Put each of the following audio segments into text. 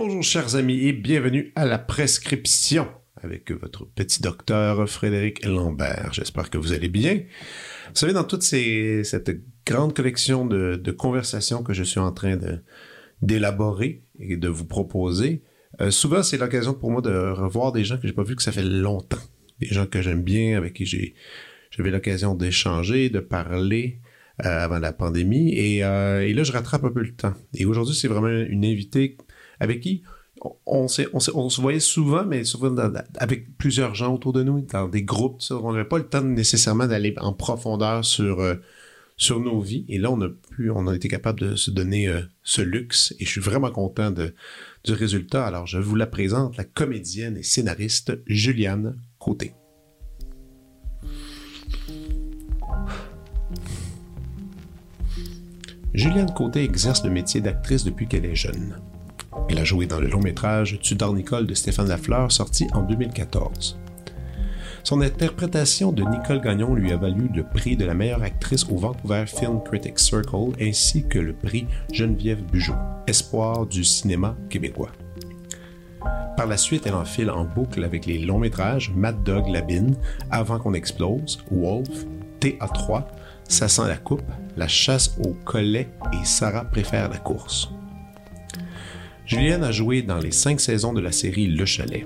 bonjour chers amis et bienvenue à la prescription avec votre petit docteur Frédéric Lambert. J'espère que vous allez bien. Vous savez, dans toute cette grande collection de, conversations que je suis en train d'élaborer et de vous proposer, euh, souvent c'est l'occasion pour moi de revoir des gens que j'ai pas vus que ça fait longtemps, des gens que j'aime bien, avec qui j'ai j'avais l'occasion d'échanger, de parler euh, avant la pandémie, euh, et là je rattrape un peu le temps. Et aujourd'hui c'est vraiment une invitée avec qui on, se voyait souvent, mais souvent avec plusieurs gens autour de nous, dans des groupes. On n'avait pas le temps nécessairement d'aller en profondeur sur, euh, sur nos vies. Et là, on a pu, on a été capable de se donner euh, ce luxe. Et je suis vraiment content du résultat. Alors, je vous la présente, la comédienne et scénariste Juliane Côté. Juliane Côté exerce le métier d'actrice depuis qu'elle est jeune. Elle a joué dans le long métrage Tudor Nicole de Stéphane Lafleur, sorti en 2014. Son interprétation de Nicole Gagnon lui a valu le prix de la meilleure actrice au Vancouver Film Critics Circle ainsi que le prix Geneviève Bugeaud, espoir du cinéma québécois. Par la suite, elle enfile en boucle avec les longs métrages Mad Dog Labine, Avant qu'on explose, Wolf, TA3, Ça sent la coupe, La chasse au collet et Sarah préfère la course. Julienne a joué dans les cinq saisons de la série Le Chalet.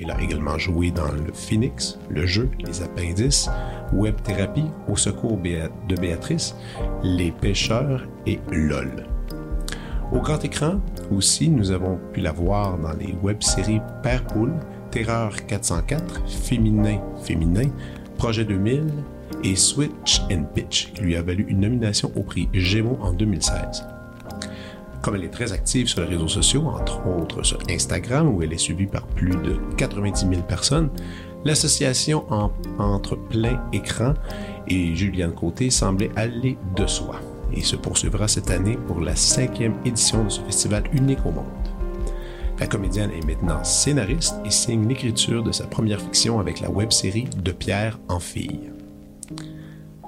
Elle a également joué dans Le Phoenix, Le Jeu, Les Appendices, Web Thérapie, Au secours de Béatrice, Les Pêcheurs et LOL. Au grand écran aussi, nous avons pu la voir dans les web-séries Père Poule, Terreur 404, Féminin Féminin, Projet 2000 et Switch and Pitch, qui lui a valu une nomination au prix Gémeaux en 2016. Comme elle est très active sur les réseaux sociaux, entre autres sur Instagram, où elle est suivie par plus de 90 000 personnes, l'association entre plein écran et Juliane Côté semblait aller de soi et se poursuivra cette année pour la cinquième édition de ce festival unique au monde. La comédienne est maintenant scénariste et signe l'écriture de sa première fiction avec la web-série De Pierre en fille.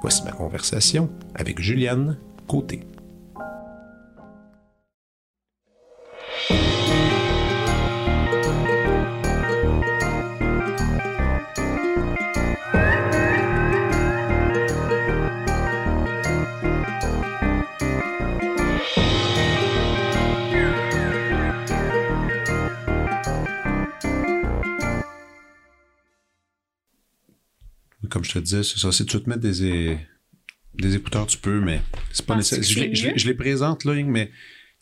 Voici ma conversation avec Juliane Côté. Disais, c'est ça. Si tu te mettre des, des écouteurs, tu peux, mais c'est pas nécessaire. Je, les présente, là, mais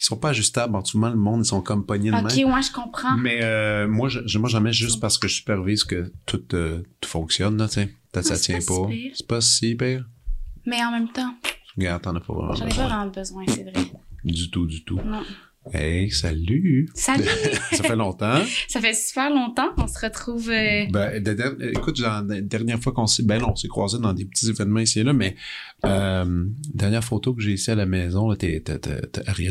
ils sont pas ajustables. En tout le monde, ils sont comme pognés de main. Ok, moi, je comprends. Mais euh, moi, je, moi, mets juste parce que je supervise que tout, euh, tout fonctionne, là, tu sais. Ça tient pas. C'est pas si pire. Mais en même temps. Regarde, t'en as pas vraiment J'en ai pas vraiment besoin, c'est vrai. Du tout, du tout. Non. Hey, salut! Salut! ça fait longtemps. ça fait super longtemps. On se retrouve. Euh... Ben, écoute, la dernière fois qu'on s'est. Ben non, on s'est croisés dans des petits événements ici et là, mais euh, dernière photo que j'ai ici à la maison, là, t'es,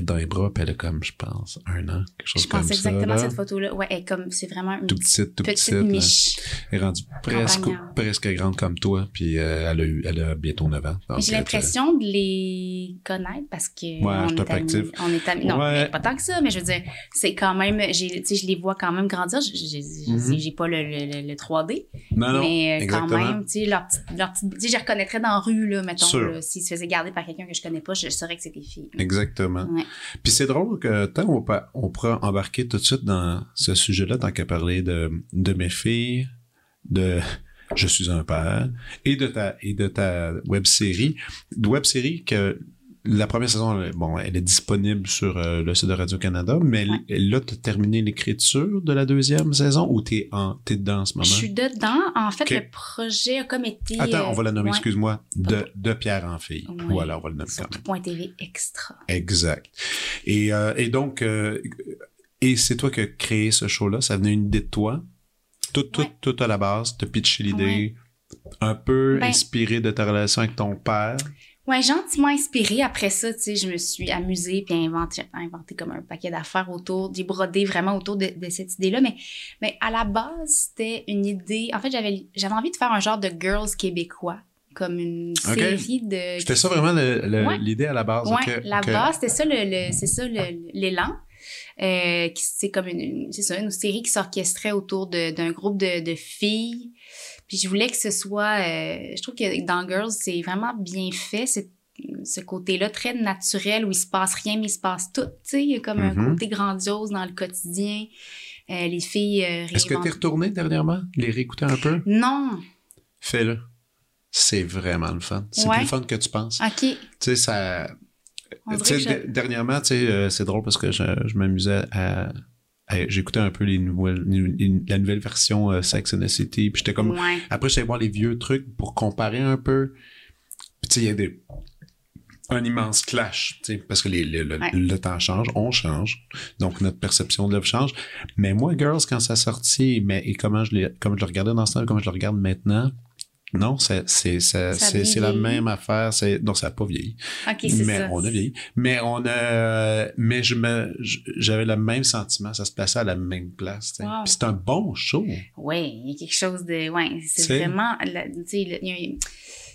dans les bras, puis elle a comme, je pense, un an, quelque chose comme ça. Je pense exactement à cette photo-là. Ouais, elle est comme, c'est vraiment une tout petite, tout petite, petite miche. Elle est rendue presque, presque grande comme toi, puis euh, elle a eu, elle a bientôt 9 ans. j'ai l'impression de les connaître parce que. Ouais, on je est actif. On est amis. Non, ouais. pas tant que ça, mais je veux dire, c'est quand même, j'ai, tu sais, je les vois quand même grandir. J'ai, j'ai, j'ai pas le, le, le, 3D. Non, non. Mais euh, quand même, tu sais, leur petite, leur sais, je reconnaîtrais dans la rue, là, mettons, s'ils se faisaient garder par quelqu'un que je connais pas, je saurais que c'était filles. Exactement. Puis c'est drôle que tant on, on pourra embarquer tout de suite dans ce sujet-là, tant qu'à parler de, de mes filles, de je suis un père et de ta et de ta web série, web série que la première saison, bon, elle est disponible sur euh, le site de Radio-Canada, mais là, tu as terminé l'écriture de la deuxième saison ou tu es, es dedans en ce moment? Je suis dedans. En fait, le projet a comme été... Attends, on va la nommer, excuse-moi, de, de Pierre en fille. Voilà, on va le nommer Point TV Extra. Exact. Et, euh, et donc, euh, et c'est toi qui as créé ce show-là? Ça venait une idée de toi? Tout, tout, tout à la base, te pitché l'idée un peu Ben- inspiré de ta relation avec ton père? Ouais, gentiment inspirée. Après ça, tu sais, je me suis amusée puis inventé, inventé comme un paquet d'affaires autour, brodé vraiment autour de, de cette idée-là. Mais, mais à la base, c'était une idée. En fait, j'avais, j'avais envie de faire un genre de girls québécois, comme une série de. C'était ça vraiment Ouais. l'idée à la base. Ouais, ok, la base, c'était ça, le, le- c'est ça le- l'élan. Euh, c'est comme une, une- c'est ça, une série qui s'orchestrait autour de- d'un groupe de, de filles. Puis je voulais que ce soit, euh, je trouve que dans Girls, c'est vraiment bien fait, c'est ce côté-là très naturel où il se passe rien mais il se passe tout, tu sais, il y a comme un Mhm. côté grandiose dans le quotidien. Euh, les filles euh, Est-ce que réinventent- t'es retourné dernièrement? Les réécouter un peu? Non, Fais-le. C'est vraiment le fun. C'est Ouais. plus le fun que tu penses. ok. Tu sais, ça. Tu sais, je- dernièrement, tu sais, euh, c'est drôle parce que je, je m'amusais à. J'écoutais un peu les nouvelles, les- la nouvelle version euh, Sex and the City. Puis j'étais comme. Ouais. Après, j'allais voir les vieux trucs pour comparer un peu. Puis tu sais, il y a des. Un immense clash, parce que les, les- le, Ouais. le temps change, on change, donc notre perception de l'œuvre change. Mais moi, Girls, quand ça sortit, mais et comment je comme je le regardais dans ce temps, comment je le regarde maintenant, non, c'est la même affaire. Non, ça n'a pas vieilli mais ça. on a vieilli. Mais on a, mais je me, j'avais le même sentiment. Ça se plaçait à la même place. Wow. C'est un bon show. Oui, il y a quelque chose de. Ouais, c'est vraiment. Tu sais,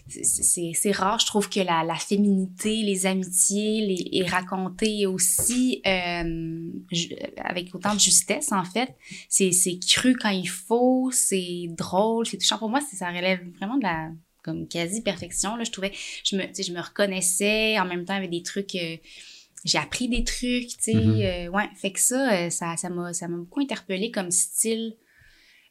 c'est- rare, je trouve que la, la féminité, les amitiés, les, est racontée aussi euh, ju- avec autant de justesse, en fait. C'est cru quand il faut, c'est drôle, c'est touchant. Pour moi, c'est- ça relève vraiment de la comme quasi-perfection. Là, je trouvais, je me, je me reconnaissais en même temps avec des trucs. euh, j'ai appris des trucs, tu sais. Mhm. euh, ouais, fait que ça, euh, ça, ça m'a, ça m'a beaucoup interpellée comme style.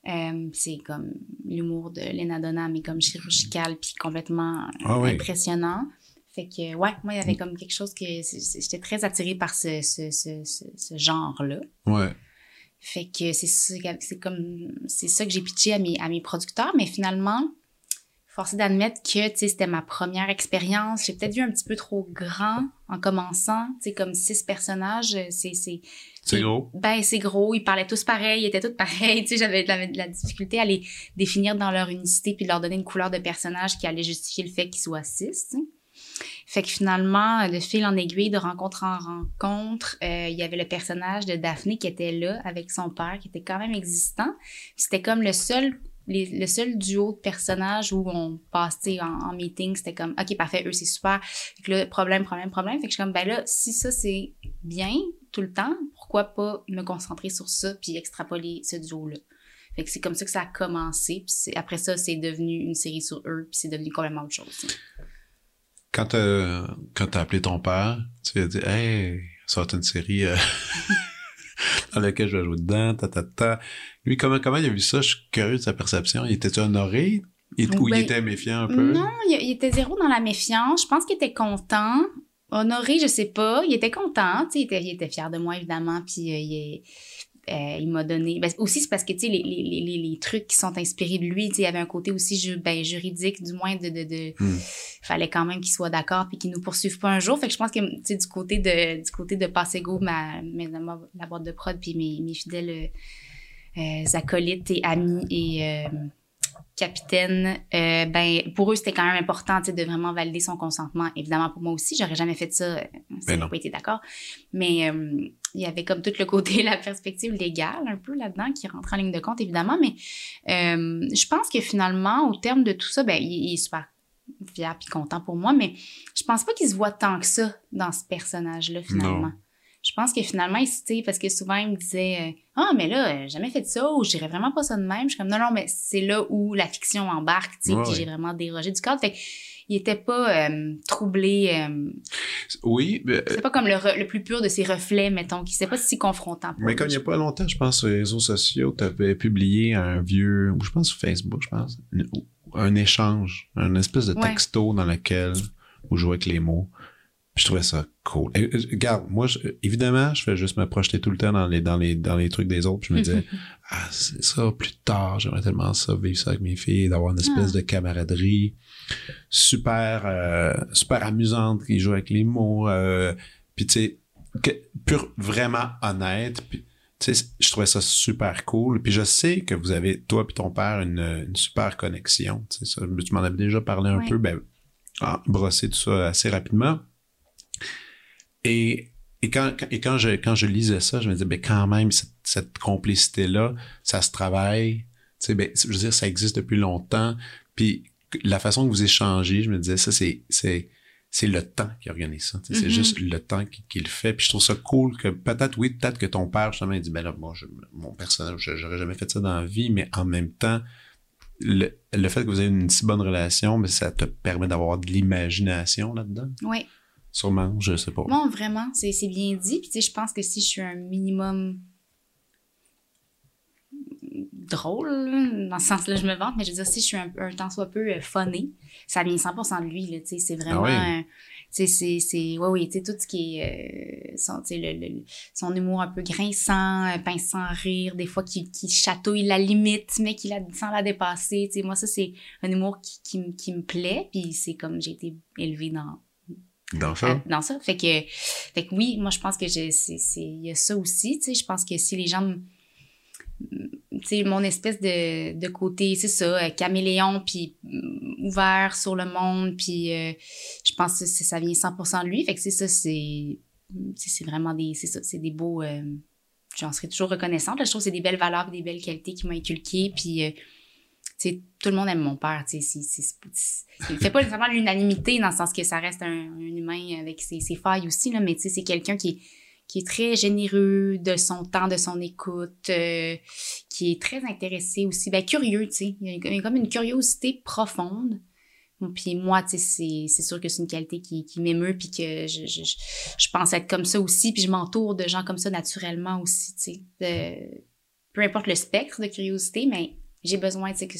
Euh, c'est comme l'humour de Lena Dunham, mais comme chirurgical puis complètement euh, Ah oui. impressionnant. Fait que, ouais, moi, il y avait comme quelque chose que j'étais très attirée par ce, ce, ce, ce, genre-là. Ouais. Fait que comme, c'est ça que j'ai pitché à mes, à mes producteurs, mais finalement, forcé d'admettre que, tu sais, c'était ma première expérience. J'ai peut-être vu un petit peu trop grand en commençant, tu sais, comme six personnages, euh, c'est, c'est, gros. ben, c'est gros, ils parlaient tous pareil, ils étaient tous pareils. Tu sais, j'avais de la, de la difficulté à les définir dans leur unicité puis de leur donner une couleur de personnage qui allait justifier le fait qu'ils soient six. tu sais. Fait que finalement, de fil en aiguille, de rencontre en rencontre, euh, il y avait le personnage de Daphné qui était là avec son père, qui était quand même existant. C'était comme le seul les- le seul duo de personnages où on sais, en, en meeting, c'était comme OK, parfait, eux c'est super. Fait que là, problème, problème, problème. Fait que je suis comme ben là, si ça c'est bien tout le temps, pourquoi pas me concentrer sur ça puis extrapoler ce duo-là? Fait que c'est comme ça que ça a commencé. Puis après ça, c'est devenu une série sur eux, puis c'est devenu complètement autre chose. Quand t'as, quand t'as appelé ton père, tu lui as dit, hey, ça va être une série euh, dans laquelle je vais jouer dedans, ta, ta, ta. Lui, comment, comment il a vu ça? Je suis curieux de sa perception. Il était honoré? Il, ou il Ben, était méfiant un peu? Non, il, il était zéro dans la méfiance. Je pense qu'il était content. Honoré, je sais pas. Il était content. Il était, il était fier de moi, évidemment. Puis euh, il, est- euh, il m'a donné. Ben, aussi, c'est parce que tu sais, les, les, les, les- trucs qui sont inspirés de lui, tu sais, il y avait un côté aussi ju- ben, juridique, du moins, de. de, de Hmm. fallait quand même qu'il soit d'accord puis qu'il nous poursuive pas un jour. Fait que je pense que, tu sais, du côté de, du côté de Passego, ma, ma- la boîte de prod puis mes, mes fidèles euh, euh, acolytes et amis et. euh, capitaine, euh, ben pour eux c'était quand même important de vraiment valider son consentement. Évidemment pour moi aussi, j'aurais jamais fait ça, euh, si Ben j'aurais non. pas été d'accord. Mais euh, il y avait comme tout le côté, la perspective légale un peu là-dedans qui rentre en ligne de compte évidemment. Mais euh, je pense que finalement au terme de tout ça, ben il, il est super fier puis content pour moi. Mais je pense pas qu'il se voit tant que ça dans ce personnage-là finalement. Non. Je pense que finalement, il se- tu sais, parce que souvent, il me disait euh, Ah, mais là, euh, j'ai jamais fait ça, ou je dirais vraiment pas ça de même. Je suis comme Non, non, mais c'est là où la fiction embarque, tu sais, Ouais, puis ouais. j'ai vraiment dérogé du cadre. Fait il était pas euh, troublé. euh, Oui, mais, c'est pas comme le, re- le plus pur de ses reflets, mettons, qui c'est pas si confrontant. pour mais comme il n'y a pas longtemps, je pense, sur les réseaux sociaux, tu avais publié un vieux, ou je pense sur Facebook, je pense, un échange, un espèce de Ouais. texto dans lequel vous jouez avec les mots. Puis je trouvais ça cool. Et, euh, regarde, moi, je- évidemment, je fais juste me projeter tout le temps dans les, dans les, dans les trucs des autres. Puis je me disais, ah, c'est ça, plus tard, j'aimerais tellement ça, vivre ça avec mes filles, d'avoir une espèce Ah. de camaraderie super, euh, super amusante qui joue avec les mots. Euh, puis tu sais, pur, vraiment honnête. Puis, je trouvais ça super cool. Puis je sais que vous avez, toi et ton père, une, une super connexion. Ça, tu m'en avais déjà parlé un Ouais. peu, ben, ah, brosser tout ça assez rapidement. Et, et, quand, quand- et quand, je, quand je lisais ça, je me disais, ben, quand même, cette, cette complicité-là, ça se travaille. Tu sais, ben, je veux dire, ça existe depuis longtemps. Puis la façon que vous échangez, je me disais, ça, c'est, c'est, c'est le temps qui organise ça. C'est Mhm. juste le temps qui, qui le fait. Puis je trouve ça cool que peut-être, oui, peut-être que ton père, justement, il dit, ben là, moi, je- mon personnage, je- j'aurais jamais fait ça dans la vie, mais en même temps, le, le fait que vous ayez une si bonne relation, mais ça te permet d'avoir de l'imagination là-dedans. Oui. Sûrement, je sais pas. Non, vraiment, c'est bien dit. Puis, tu sais, je pense que si je suis un minimum drôle, dans ce sens-là, je me vante, mais je veux dire, si je suis un, un tant soit peu euh, funny, ça vient 100% de lui, là, tu sais, c'est vraiment... Ah oui? c'est... c'est- Ouais, oui, tu sais, tout ce qui est... euh, son, le, le- son humour un peu grinçant, euh, pince sans rire, des fois qui, qui chatouille la limite, mais qui la, sans la dépasser, tu sais, moi, ça, c'est un humour qui, qui, me- qui me plaît, puis c'est comme j'ai été élevée dans Dans ça. dans ça. Fait que, fait que oui, moi, je pense que c'est, il y a ça aussi, tu sais. Je pense que si les gens, me- tu sais, mon espèce de, de côté, c'est ça, euh, caméléon, puis mm, ouvert sur le monde, puis euh, je pense que ça vient 100% de lui. Fait que c'est ça, c'est, c'est, vraiment des, c'est ça, c'est des beaux, euh, j'en serai toujours reconnaissante. Je trouve que c'est des belles valeurs, des belles qualités qu'il m'a inculquées, puis... euh, sais, tout le monde aime mon père, tu sais, il fait pas nécessairement l'unanimité dans le sens que ça reste un, un humain avec ses, ses failles aussi, là, mais tu sais, c'est quelqu'un qui est, qui est très généreux de son temps, de son écoute, euh, qui est très intéressé aussi, ben curieux, tu sais, il y a comme- une curiosité profonde. Puis moi, tu sais, c'est- sûr que c'est une qualité qui, qui m'émeut, puis que je, je, je, pense être comme ça aussi, puis je m'entoure de gens comme ça naturellement aussi, tu sais. Peu importe le spectre de curiosité, mais j'ai besoin, tu sais, que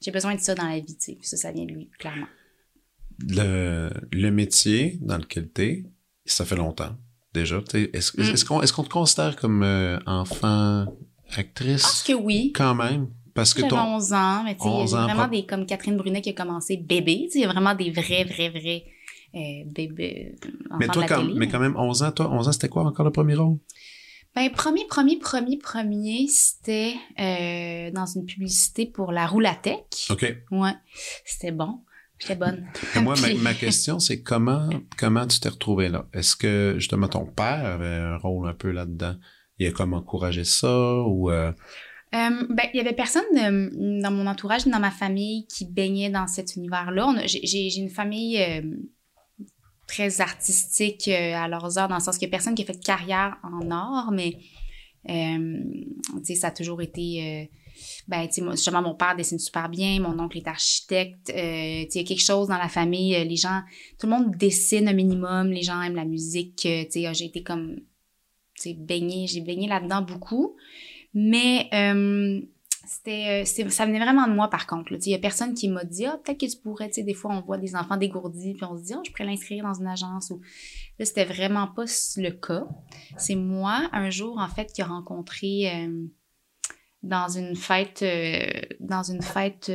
j'ai besoin de ça dans la vie, tu sais. Ça, ça vient de lui, clairement. Le, le métier dans lequel t'es, ça fait longtemps déjà. tu sais. Est-ce Mm. est-ce qu'on est te considère comme euh, enfant, Je pense actrice que oui. quand même? Parce que ton. 11 ans, mais tu sais, 11 j'ai ans, vraiment des, comme Catherine Brunet qui a commencé bébé, tu sais, il y a vraiment des vrais, vrais, vrais euh, bébés, enfants Mais toi, quand, télé, mais quand même, 11 ans, toi, 11 ans, c'était quoi encore le premier rôle? Ben, premier, premier, premier, premier, c'était euh, dans une publicité pour la Roulatec. OK. Ouais, c'était bon. J'étais bonne. Et moi, ma, question, c'est comment, comment tu t'es retrouvé là? Est-ce que, justement, ton père avait un rôle un peu là-dedans? Il a comme encouragé ça ou... euh, Euh, ben, il y avait personne dans mon entourage, dans ma famille, qui baignait dans cet univers-là. J'ai une famille très artistique euh, à leurs heures, dans le sens qu'il y a personne qui a fait de carrière en art, mais euh, ça a toujours été... euh, ben, tu justement, mon père dessine super bien, mon oncle est architecte. tu il y a quelque chose dans la famille, les gens... Tout le monde dessine un minimum, les gens aiment la musique. euh, tu sais, j'ai été comme... Tu sais, baignée, j'ai baigné là-dedans beaucoup. Mais c'était, euh, c'est- ça venait vraiment de moi, par contre. Il y a personne qui m'a dit, ah, peut-être que tu pourrais, tu sais, des fois, on voit des enfants dégourdis, puis on se dit, ah, je pourrais l'inscrire dans une agence. Ou... Là, c'était vraiment pas le cas. C'est moi, un jour, en fait, qui a rencontré euh, dans une fête, euh, dans une fête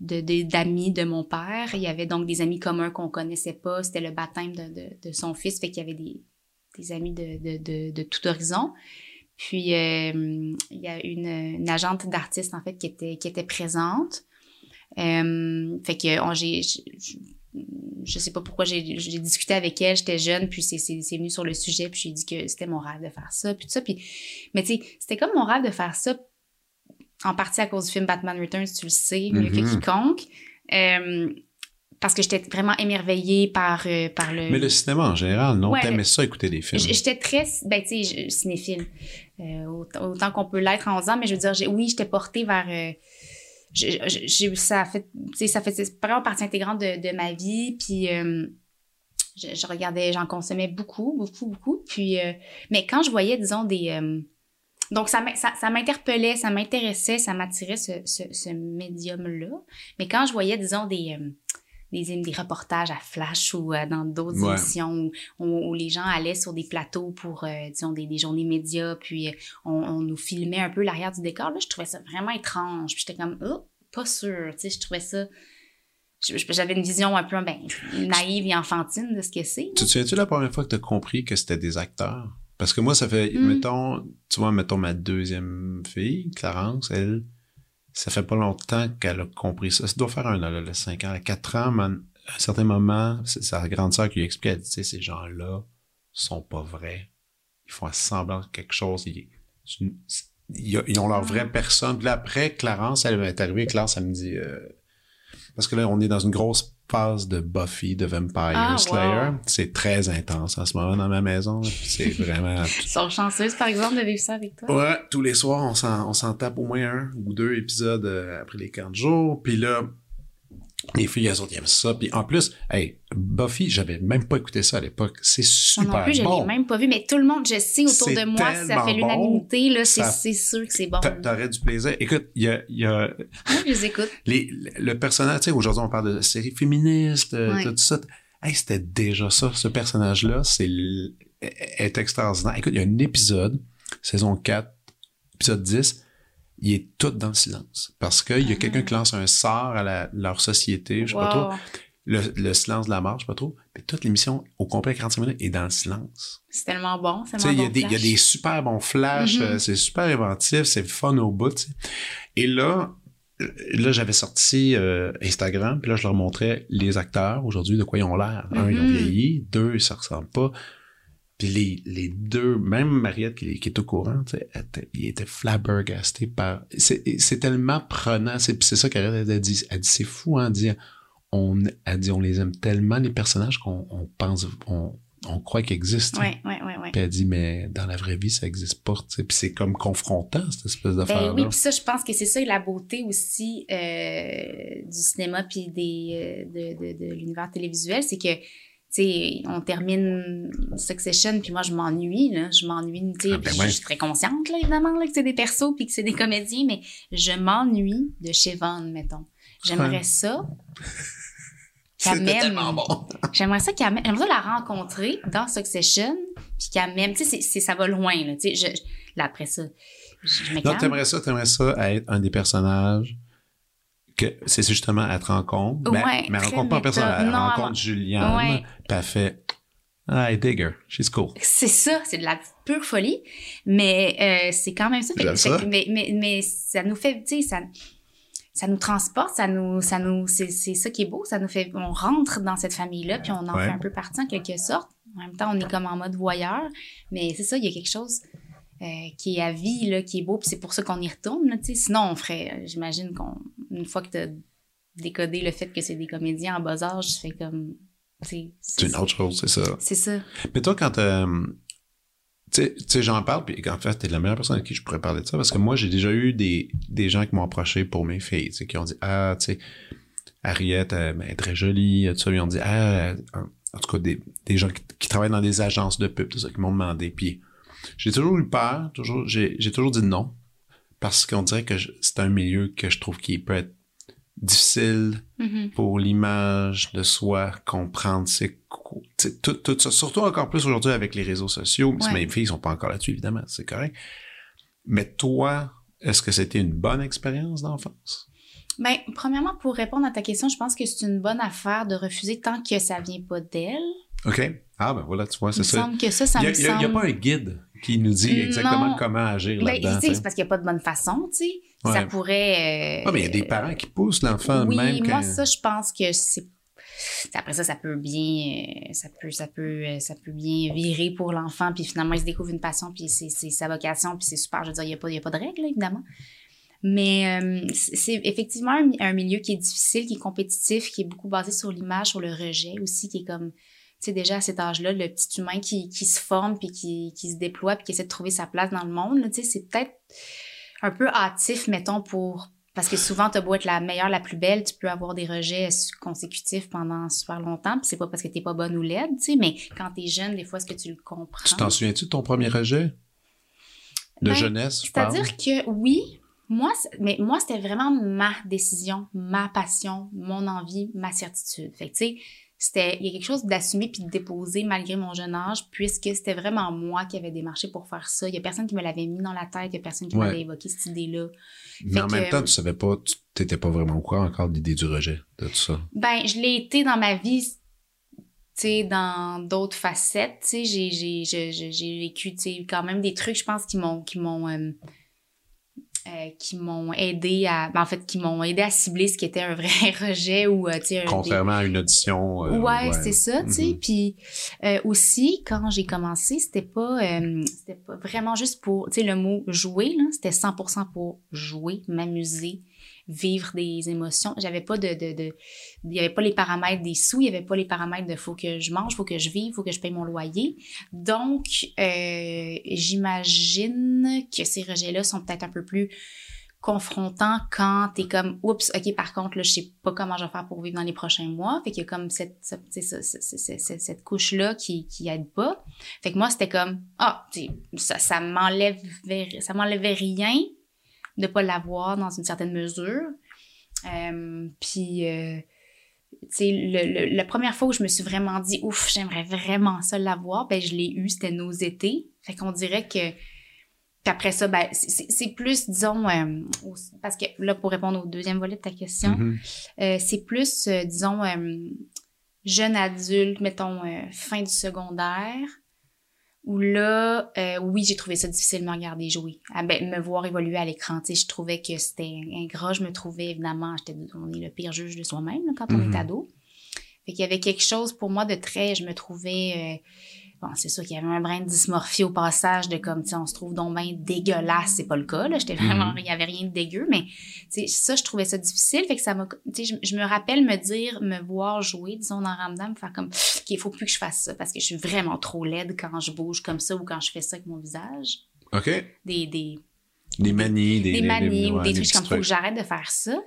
d'amis de mon père. Il y avait donc des amis communs qu'on connaissait pas. C'était le baptême de, de, son fils, fait qu'il y avait des, des amis de, de tout horizon. Puis, euh, il y a une, une agente d'artistes, en fait, qui était, qui était présente. Euh, fait que on, j'ai, je, sais pas pourquoi j'ai, j'ai discuté avec elle, j'étais jeune, puis c'est, c'est, c'est venu sur le sujet, puis j'ai dit que c'était mon rêve de faire ça, puis tout ça. Puis, mais tu sais, c'était comme mon rêve de faire ça, en partie à cause du film Batman Returns, tu le sais, mieux que Mhm. quiconque. Euh, parce que j'étais vraiment émerveillée par, euh, par le... Mais le cinéma en général, non? Ouais, T'aimais ça écouter des films? J'étais très, ben, tu sais, cinéphile. Euh, autant, qu'on peut l'être en 11 ans, mais je veux dire, oui, j'étais portée vers. euh, ça fait, ça fait vraiment partie intégrante de, ma vie. Puis, euh, je, regardais, j'en consommais beaucoup, beaucoup, beaucoup. Puis, mais quand je voyais, disons, des. donc, ça, m'in- ça, ça m'interpellait, ça m'intéressait, ça m'attirait ce, ce, ce médium-là. Mais quand je voyais, disons, des. Des, des reportages à Flash ou euh, dans d'autres Ouais. émissions où, où- où les gens allaient sur des plateaux pour, euh, disons, des, des journées médias, puis euh, on, on nous filmait un peu l'arrière du décor. Là, je trouvais ça vraiment étrange. Puis j'étais comme, oh, pas sûr. Tu sais, je trouvais ça. J'avais une vision un peu ben, naïve et enfantine de ce que c'est. Tu te souviens-tu la première fois que tu as compris que c'était des acteurs? Parce que moi, ça fait, Mm. mettons, tu vois, mettons ma deuxième fille, Clarence, elle, ça fait pas longtemps qu'elle a compris ça. Ça doit faire un an, là, 5 ans, 4 ans, man, à un certain moment, c'est sa grande sœur qui lui explique, elle dit, tu sais, ces gens-là sont pas vrais. Ils font semblant de quelque chose. Ils, ils, ils ont leur vraie personne. Puis là, après, Clarence, elle est arrivée, Clarence, elle me dit, euh, parce que là, on est dans une grosse phase de Buffy, de Vampire Ah, Slayer. wow. C'est très intense en ce moment dans ma maison. C'est vraiment... Ils sont chanceuses, par exemple, de vivre ça avec toi. Ouais, tous les soirs, on s'en, on s'en tape au moins un ou deux épisodes euh, après les 40 jours. Puis là, les filles, elles autres, ils aiment ça. Puis en plus, hey, Buffy, j'avais même pas écouté ça à l'époque. C'est super non plus, je bon. l'ai même pas vu, mais tout le monde, je sais autour de moi, ça fait l'unanimité, là, c'est, Ça- sûr que c'est bon. T'a- T'aurais du plaisir. Écoute, il y a, y a je les écoute. les, le personnage, tu sais, aujourd'hui, on parle de séries féministes, euh, tout ça. Hey, c'était déjà ça. Ce personnage-là, c'est est extraordinaire. Écoute, il y a un épisode, saison 4, épisode 10, il est tout dans le silence. Parce qu'il y a quelqu'un qui lance un sort à la- leur société, je sais pas trop. Le, le silence de la mort, je sais pas trop. Mais toute l'émission, au complet 45 minutes, est dans le silence. C'est tellement bon, c'est tellement bon des- il y a des super bons flashs, Mhm. euh, c'est super inventif, c'est fun au bout. Et là, euh, là j'avais sorti euh, Instagram, puis là, je leur montrais les acteurs aujourd'hui, de quoi ils ont l'air. Un, ils ont Mhm. vieilli. Deux, ils se ressemblent pas. Puis les, les deux, même Mariette qui, qui est au courant, tu sais, elle était- il était flabbergasté par... C'est tellement prenant. C'est ça qu'elle a dit. Elle dit, c'est fou, hein, dire... On, elle dit, on les aime tellement, les personnages, qu'on on pense... On, on croit qu'ils existent. Ouais, ouais, ouais, ouais. Puis elle dit, mais dans la vraie vie, ça existe pas. tu sais. Puis c'est comme confrontant, cette espèce d'affaire-là. Ben oui, puis ça, je pense que c'est ça la beauté aussi euh, du cinéma puis des, euh, de, de, de l'univers télévisuel, c'est que, sais, on termine Succession, puis moi, je m'ennuie, là, je m'ennuie, tu sais, Ah, ben ouais. je suis très consciente, là, évidemment, là, que c'est des persos puis que c'est des comédiens, mais je m'ennuie de Chevon, mettons. J'aimerais Ouais. ça. C'était tellement bon. J'aimerais ça qu'elle j'aimerais la rencontrer dans Succession, puis qu'elle m'aime. Tu sais, ça va loin, là. Tu sais, je, je- là, après ça, je, je Non, t'aimerais ça, t'aimerais ça être un des personnages c'est justement elle te rencontre. Mais, Ouais, mais elle rencontre pas en personne, elle Non, rencontre Juliane. Ouais. Puis elle fait, ah, I dig her. She's cool. C'est ça, c'est de la pure folie, mais euh, c'est quand même ça. Fait- fait Mais, mais, mais ça nous fait, tu sais, ça, ça nous transporte, ça nous, ça nous, c'est, c'est ça qui est beau, ça nous fait, on rentre dans cette famille-là, puis on en Ouais. fait un peu partie en quelque sorte. En même temps, on est comme en mode voyeur, mais c'est ça, il y a quelque chose euh, qui est à vie, là, qui est beau, puis c'est pour ça qu'on y retourne, là, tu. Sinon, on ferait, euh, j'imagine qu'on, une fois que t'as décodé le fait que c'est des comédiens en bas âge, tu fais comme, tu C'est une autre chose, c'est ça. C'est ça. Mais toi, quand euh, tu sais- tu j'en parle, puis en fait, t'es la meilleure personne à qui je pourrais parler de ça, parce que moi, j'ai déjà eu des, des gens qui m'ont approché pour mes filles, tu qui ont dit, ah, tu sais, Harriet, euh, ben, elle est très jolie, tout ça, ils ont dit, ah, en tout cas, des, des gens qui, qui travaillent dans des agences de pub, tout ça, qui m'ont demandé, puis j'ai toujours eu peur, toujours, j'ai, toujours dit non, parce qu'on dirait que c'est un milieu que je trouve qui peut être difficile, Mhm. pour l'image de soi, comprendre c'est tout, tout ça, surtout encore plus aujourd'hui avec les réseaux sociaux. Ouais. Mes filles sont pas encore là-dessus, évidemment, c'est correct. Mais toi, est-ce que c'était une bonne expérience d'enfance? Ben, premièrement, pour répondre à ta question, je pense que c'est une bonne affaire de refuser tant que ça vient pas d'elle. OK. Ah, ben voilà, tu vois, c'est ça. que ça, ça Il n'y a, pas un guide qui nous dit exactement Non. comment agir Ben, là-dedans. c'est parce qu'il n'y a pas de bonne façon, tu sais. Ça pourrait... euh, Ah, mais il y a des parents qui poussent l'enfant oui, même moi, quand... ça, je pense que c'est... Après ça, ça peut bien... euh, ça, peut, ça, peut, euh, ça peut bien virer pour l'enfant, puis finalement, il se découvre une passion, puis c'est sa vocation, puis c'est super. Je veux dire, il n'y a, pas- il y a pas de règles, évidemment. Mais euh, c'est c'est effectivement un, un milieu qui est difficile, qui est compétitif, qui est beaucoup basé sur l'image, sur le rejet aussi, qui est comme... Tu sais, déjà à cet âge-là, le petit humain qui, qui se forme, puis qui, qui se déploie, puis qui essaie de trouver sa place dans le monde, tu sais, c'est peut-être un peu hâtif, mettons, pour... Parce que souvent, t'as beau être la meilleure, la plus belle, tu peux avoir des rejets consécutifs pendant super longtemps, puis c'est pas parce que t'es pas bonne ou laide, tu sais, mais quand t'es jeune, des fois, est-ce que tu le comprends? Tu t'en souviens-tu de ton premier rejet? De Ben, jeunesse, je? C'est-à-dire que oui, moi, mais moi, c'était vraiment ma décision, ma passion, mon envie, ma certitude. Fait que, tu sais, c'était, il y a quelque chose d'assumer puis de déposer malgré mon jeune âge, puisque c'était vraiment moi qui avais démarché pour faire ça. Il y a personne qui me l'avait mis dans la tête, il y a personne qui Ouais. m'avait évoqué cette idée-là. Mais Fait en que- même temps, tu savais pas, tu t'étais pas vraiment au courant encore de l'idée du rejet, de tout ça. Ben, je l'ai été dans ma vie, dans d'autres facettes, j'ai, j'ai, vécu, quand même des trucs, je pense, qui m'ont, qui m'ont, euh, euh, qui m'ont aidé à ben, en fait qui m'ont aidé à cibler ce qui était un vrai rejet ou euh, tu sais contrairement à une audition euh, ouais, c'est ça tu sais. Mm-hmm. puis aussi quand j'ai commencé c'était pas c'était pas vraiment juste pour tu sais le mot jouer là. C'était 100% pour jouer m'amuser vivre des émotions. J'avais pas de, de, il y avait pas les paramètres des sous, il y avait pas les paramètres de faut que je mange, faut que je vive, faut que je paye mon loyer. Donc, euh, j'imagine que ces rejets-là sont peut-être un peu plus confrontants quand t'es comme oups ok par contre là je sais pas comment je vais faire pour vivre dans les prochains mois fait qu'il y a comme cette cette, cette, cette couche là qui qui aide pas fait que moi c'était comme ah ça ça m'enlève ça m'enlevait rien de pas l'avoir dans une certaine mesure. Euh, puis, euh, tu sais, le, la première fois où je me suis vraiment dit, ouf, j'aimerais vraiment ça l'avoir, ben je l'ai eu, c'était nos étés. Fait qu'on dirait que. Puis après ça, ben, c'est plus, disons, euh, parce que là, pour répondre au deuxième volet de ta question, mm-hmm. c'est plus, disons, jeune adulte, mettons, fin du secondaire, où là, euh, oui, j'ai trouvé ça difficile de me regarder jouer, à, ben, me voir évoluer à l'écran. Je trouvais que c'était ingrat. Je me trouvais, évidemment, j'étais, on est le pire juge de soi-même quand on est mm-hmm. ado. Fait qu'il y avait quelque chose pour moi de très, je me trouvais... Euh, Bon, c'est sûr qu'il y avait un brin de dysmorphie au passage de comme, tu sais, on se trouve donc bien dégueulasse. C'est pas le cas, là. J'étais vraiment, mhm. il y avait rien de dégueu, mais, tu sais, ça, je trouvais ça difficile. Fait que ça m'a, tu sais, je, me rappelle me dire, me voir jouer, disons, dans Ramdam, faire comme, qu'il faut plus que je fasse ça parce que je suis vraiment trop laide quand je bouge comme ça ou quand je fais ça avec mon visage. OK. Des, des, des manies, des, des manies ou des, trucs comme, faut que j'arrête de faire ça.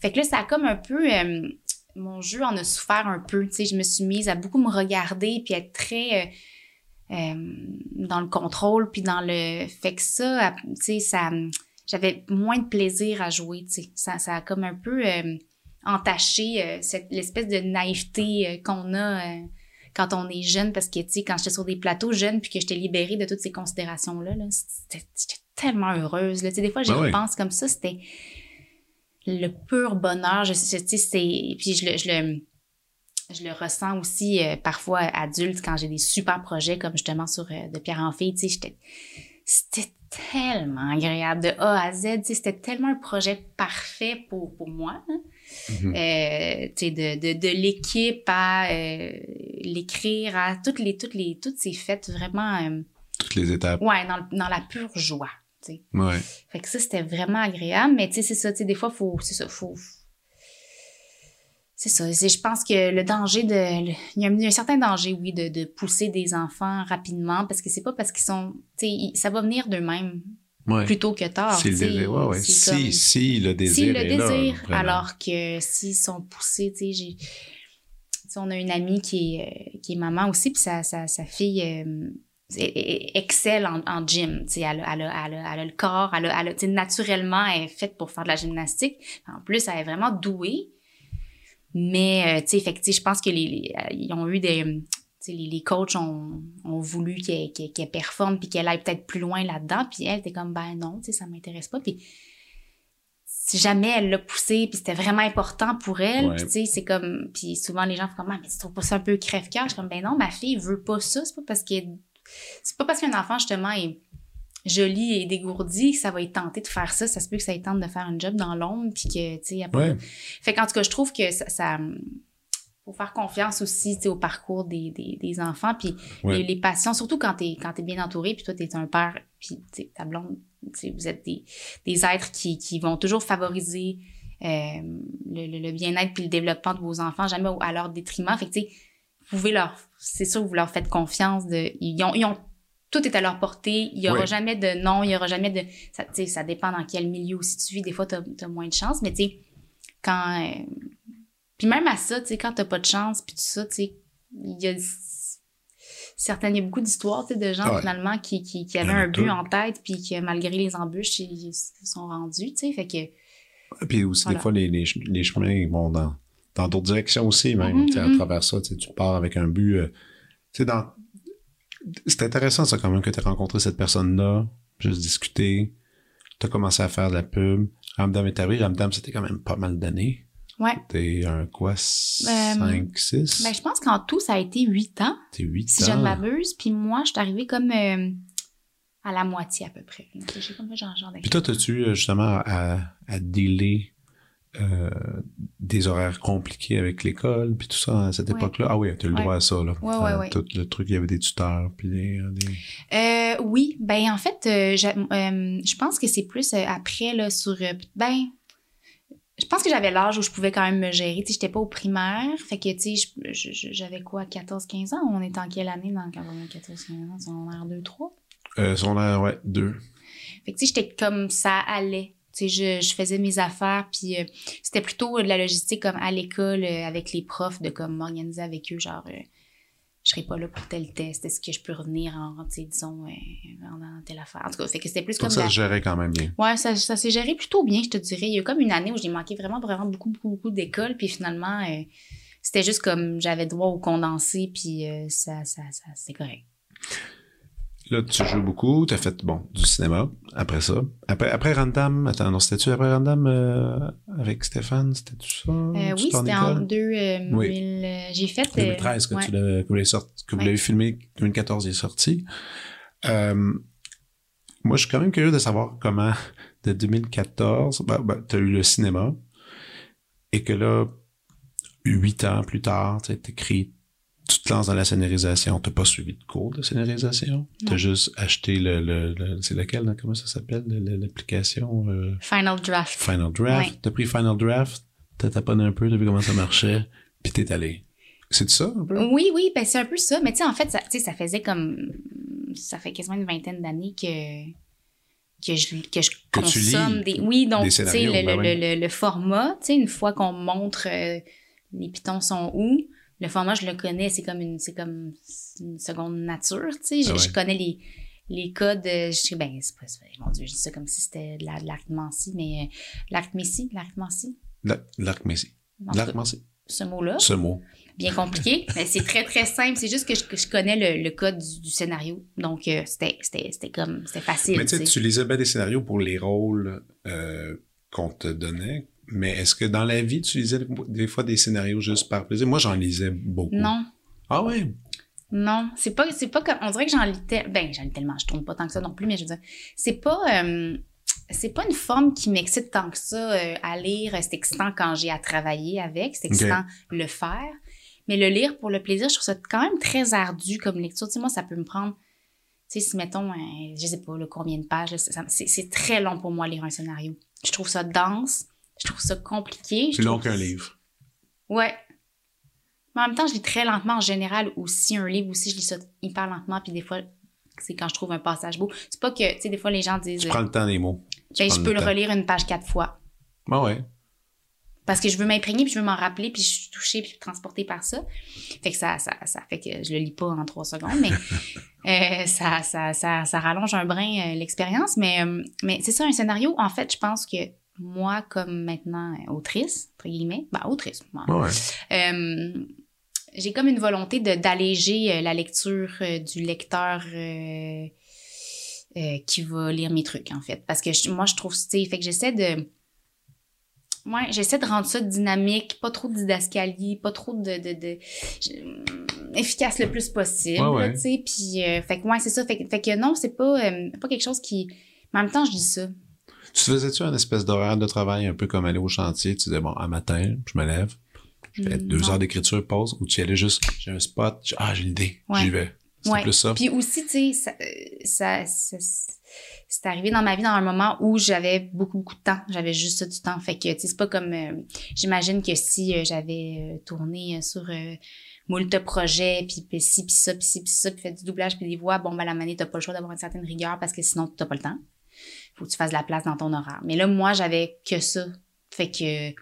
Fait que là, ça a comme un peu, euh, mon jeu en a souffert un peu, tu sais, je me suis mise à beaucoup me regarder puis être très, euh, euh, dans le contrôle, puis dans le fait que ça, tu sais, ça, j'avais moins de plaisir à jouer, tu sais. Ça, ça a comme un peu euh, entaché euh, cette l'espèce de naïveté qu'on a quand on est jeune, parce que, tu sais, quand j'étais sur des plateaux jeunes, puis que j'étais libérée de toutes ces considérations-là, là, j'étais tellement heureuse, là. Tu sais, des fois, j'y ah pense comme ça, c'était le pur bonheur. Je, tu sais, c'est... Puis je le... Je le je le ressens aussi euh, parfois adulte quand j'ai des super projets comme justement sur euh, de Pierre Amphi, tu sais, c'était tellement agréable de A à Z, tu sais, c'était tellement un projet parfait pour, pour moi. Hein. Mm-hmm. Euh, tu sais, de, de, de l'équipe à l'écrire, à toutes les, toutes les, toutes ces fêtes vraiment. toutes les étapes. Ouais, dans, dans la pure joie, tu sais. Ouais. Fait que ça, c'était vraiment agréable, mais tu sais, c'est ça, tu sais, des fois, faut, c'est ça, faut, c'est ça. Je pense que le danger de. il, y a un, certain danger, oui, de, de, pousser des enfants rapidement parce que c'est pas parce qu'ils sont. Tu sais, ça va venir d'eux-mêmes. Plutôt que tard. C'est le désir, ouais, ouais. Si, si le désir. Si le désir. alors que s'ils sont poussés, tu sais, j'ai. on a une amie qui est, qui est maman aussi, puis sa, sa, sa fille euh, excelle en, en gym. Tu sais, elle, elle, elle, elle, a le corps, elle, a, elle naturellement, elle est faite pour faire de la gymnastique. En plus, elle est vraiment douée. Mais, euh, tu sais, fait je pense que les, euh, ils ont eu des... Les, les coachs ont, ont voulu qu'elle qu performe puis qu'elle aille peut-être plus loin là-dedans. Puis elle était comme, ben non, tu sais, ça m'intéresse pas. Puis si jamais elle l'a poussé puis c'était vraiment important pour elle tu sais c'est comme puis souvent les gens font comme ah, mais tu trouves pas ça un peu crève-cœur? Je suis comme ben non ma fille veut pas ça c'est pas parce que c'est pas parce qu'un enfant justement est joli et dégourdi, ça va être tenté de faire ça. Ça se peut que ça ait tente de faire un job dans l'ombre, puis que, tu sais, après... Fait qu'en tout cas, je trouve que ça... ça faut faire confiance aussi au parcours des, des, des enfants puis les, les, passions surtout quand t'es quand es bien entouré puis toi t'es un père puis ta blonde vous êtes des, des êtres qui, qui vont toujours favoriser euh, le, le, bien-être puis le développement de vos enfants jamais à leur détriment. Fait que tu vous pouvez leur c'est sûr que vous leur faites confiance de ils ont, ils ont tout est à leur portée. Il y aura jamais de non, il y aura jamais de. Ça, ça dépend dans quel milieu aussi tu vis. Des fois, tu as, moins de chance, mais tu sais, quand. Euh, puis même à ça, tu sais, quand t'as pas de chance, puis tout ça, tu sais, il y a certaines, il y a beaucoup d'histoires, tu sais, de gens finalement qui, qui, qui avaient un but en tête, puis que malgré les embûches, ils se sont rendus, tu sais, fait que. Puis aussi, des fois, les, les, les chemins vont dans dans d'autres directions aussi, même, tu sais, à mm-hmm. travers ça, tu pars avec un but. Euh, tu sais, dans c'est intéressant ça quand même que tu as rencontré cette personne-là, juste discuter, tu as commencé à faire de la pub, Ramdam est arrivé, Ramdam c'était quand même pas mal d'années. Ouais. T'es un quoi, 5, 6? Ben, je pense qu'en tout, ça a été 8 ans, T'es 8 si ans. je ne m'abuse. Puis moi, je suis arrivée comme euh, à la moitié à peu près. J'ai comme genre, genre Puis toi, t'as-tu euh, justement à, à dealer euh, des horaires compliqués avec l'école, puis tout ça à cette Ouais. époque-là? Ah oui, t'as eu le Ouais. droit à ça, là. Ouais, ouais, Euh. Tout le truc, il y avait des tuteurs, puis des... euh, des- Euh, oui, ben en fait, euh, je pense que c'est plus après là sur ben je pense que j'avais l'âge où je pouvais quand même me gérer, tu sais, j'étais pas au primaire, fait que tu sais, j'avais quoi 14 15 ans, on était en quelle année dans quand on a 14 15 ans, secondaire 2 3. Euh, secondaire, ouais, deux. Fait que tu sais, j'étais comme ça allait. Tu sais, je, je faisais mes affaires, puis euh, c'était plutôt de la logistique comme à l'école euh, avec les profs, de comme m'organiser avec eux, genre, euh, je serai pas là pour tel test, est-ce que je peux revenir en, disons, euh, en, telle affaire? En tout cas, fait que c'était plus Donc comme ça la- se gérait quand même bien. Ouais, ça, ça s'est géré plutôt bien, je te dirais. Il y a eu comme une année où j'ai manqué vraiment, vraiment beaucoup, beaucoup, beaucoup d'écoles, puis finalement, c'était juste comme j'avais droit au condensé, puis ça, ça, ça, c'était correct. Là, tu joues beaucoup, t'as fait, bon, du cinéma, après ça. Après, après Random, attends, non, c'était-tu après Random euh, avec Stéphane, c'était-tu ça? Euh, oui, c'était en école? 2000. Oui. euh, j'ai fait. euh, 2013 que ouais. tu l'avais, que vous l'avez sorti, que vous Ouais. l'avez filmé, 2014 il est sorti. Euh, moi, je suis quand même curieux de savoir comment, de 2014, ben, ben, tu as eu le cinéma, et que là, huit ans plus tard, tu écrit, tu te lances dans la scénarisation. T'as pas suivi de cours de scénarisation? T'as juste acheté le, le, le- c'est lequel, là, comment ça s'appelle, le- le- l'application euh, Final Draft. Final Draft. Ouais. T'as pris Final Draft, t'as taponné un peu, t'as vu comment ça marchait, puis t'es allé. C'est ça, un peu? Oui, oui, ben c'est un peu ça. Mais tu sais, en fait, ça, ça faisait comme. Ça fait quasiment une vingtaine d'années que. Que je, que je Que consomme des. Oui, donc, tu sais, le, ben le, oui. le, le format, tu sais, une fois qu'on montre euh, les pitons sont où, le format, je le connais, c'est comme une, c'est comme une seconde nature, tu sais. Je, Ah ouais. je connais les, les codes, euh, je sais, ben, c'est pas, mon Dieu, je dis ça comme si c'était de la- de l'arithmancie, mais euh, L'arc-messie. tout cas, L'arc-messie. ce mot-là Ce mot. bien compliqué, mais c'est très très simple. C'est juste que je, que je connais le, le code du, du scénario, donc euh, c'était c'était c'était comme c'était facile. Mais tu sais. tu lisais bien des scénarios pour les rôles euh, qu'on te donnait, mais est-ce que dans la vie, tu lisais des fois des scénarios juste par plaisir? Moi, j'en lisais beaucoup. Non, Ah ouais? non, c'est pas c'est pas comme on dirait que j'en lis tel- ben j'en lis tellement, je tourne pas tant que ça non plus, mais je veux dire c'est pas euh, c'est pas une forme qui m'excite tant que ça euh, à lire. C'est excitant quand j'ai à travailler avec, c'est excitant le faire. Mais le lire pour le plaisir, je trouve ça quand même très ardu comme lecture. Tu sais, moi, ça peut me prendre, tu sais, si mettons, euh, je sais pas, là, combien de pages, là, ça- c'est c'est très long pour moi lire un scénario. Je trouve ça dense, je trouve ça compliqué. je Plus long qu'un livre. Ouais. Mais en même temps, je lis très lentement en général aussi. Un livre aussi, je lis ça hyper lentement. Puis des fois, c'est quand je trouve un passage beau. C'est pas que, tu sais, des fois, les gens disent, Tu euh, prends le temps des mots. Ben, je peux le relire une page quatre fois. Ah ouais. Parce que je veux m'imprégner, puis je veux m'en rappeler, puis je suis touchée, puis transportée par ça. Fait que ça, ça, ça fait que je le lis pas en trois secondes, mais euh, ça, ça, ça, ça rallonge un brin euh, l'expérience. Mais, euh, mais c'est ça, un scénario, en fait, je pense que moi, comme maintenant euh, autrice, entre guillemets, ben, autrice, moi, ouais. euh, j'ai comme une volonté d'alléger euh, la lecture du lecteur euh, euh, qui va lire mes trucs en fait. Parce que je- moi je trouve tu sais fait que j'essaie de ouais j'essaie de rendre ça dynamique pas trop de didascalie pas trop de, de, efficace le plus possible Ouais, tu sais. Puis fait que ouais c'est ça. Fait, que- fait que non c'est pas pas quelque chose qui mais en même temps je dis ça Tu faisais-tu un espèce d'horaire de travail un peu comme aller au chantier? Tu disais, bon, à matin, je me lève, je fais Mm, deux non. heures d'écriture, pause, ou tu y allais juste, j'ai un spot, j'ai- ah, j'ai l'idée, Ouais. j'y vais. Ouais. plus ça. Puis aussi, tu sais, ça, ça, ça- c'est arrivé dans ma vie dans un moment où j'avais beaucoup, beaucoup de temps. J'avais juste ça du temps. Fait que, tu sais, c'est pas comme... euh, J'imagine que si euh, j'avais euh, tourné sur moult projets, puis puis ci, puis ça, puis ci, puis ça, puis fait du doublage, puis des voix, bon, ben la manée, t'as pas le choix d'avoir une certaine rigueur parce que sinon, t'as pas le temps. Faut que tu fasses de la place dans ton horaire. Mais là, moi, j'avais que ça. Fait que...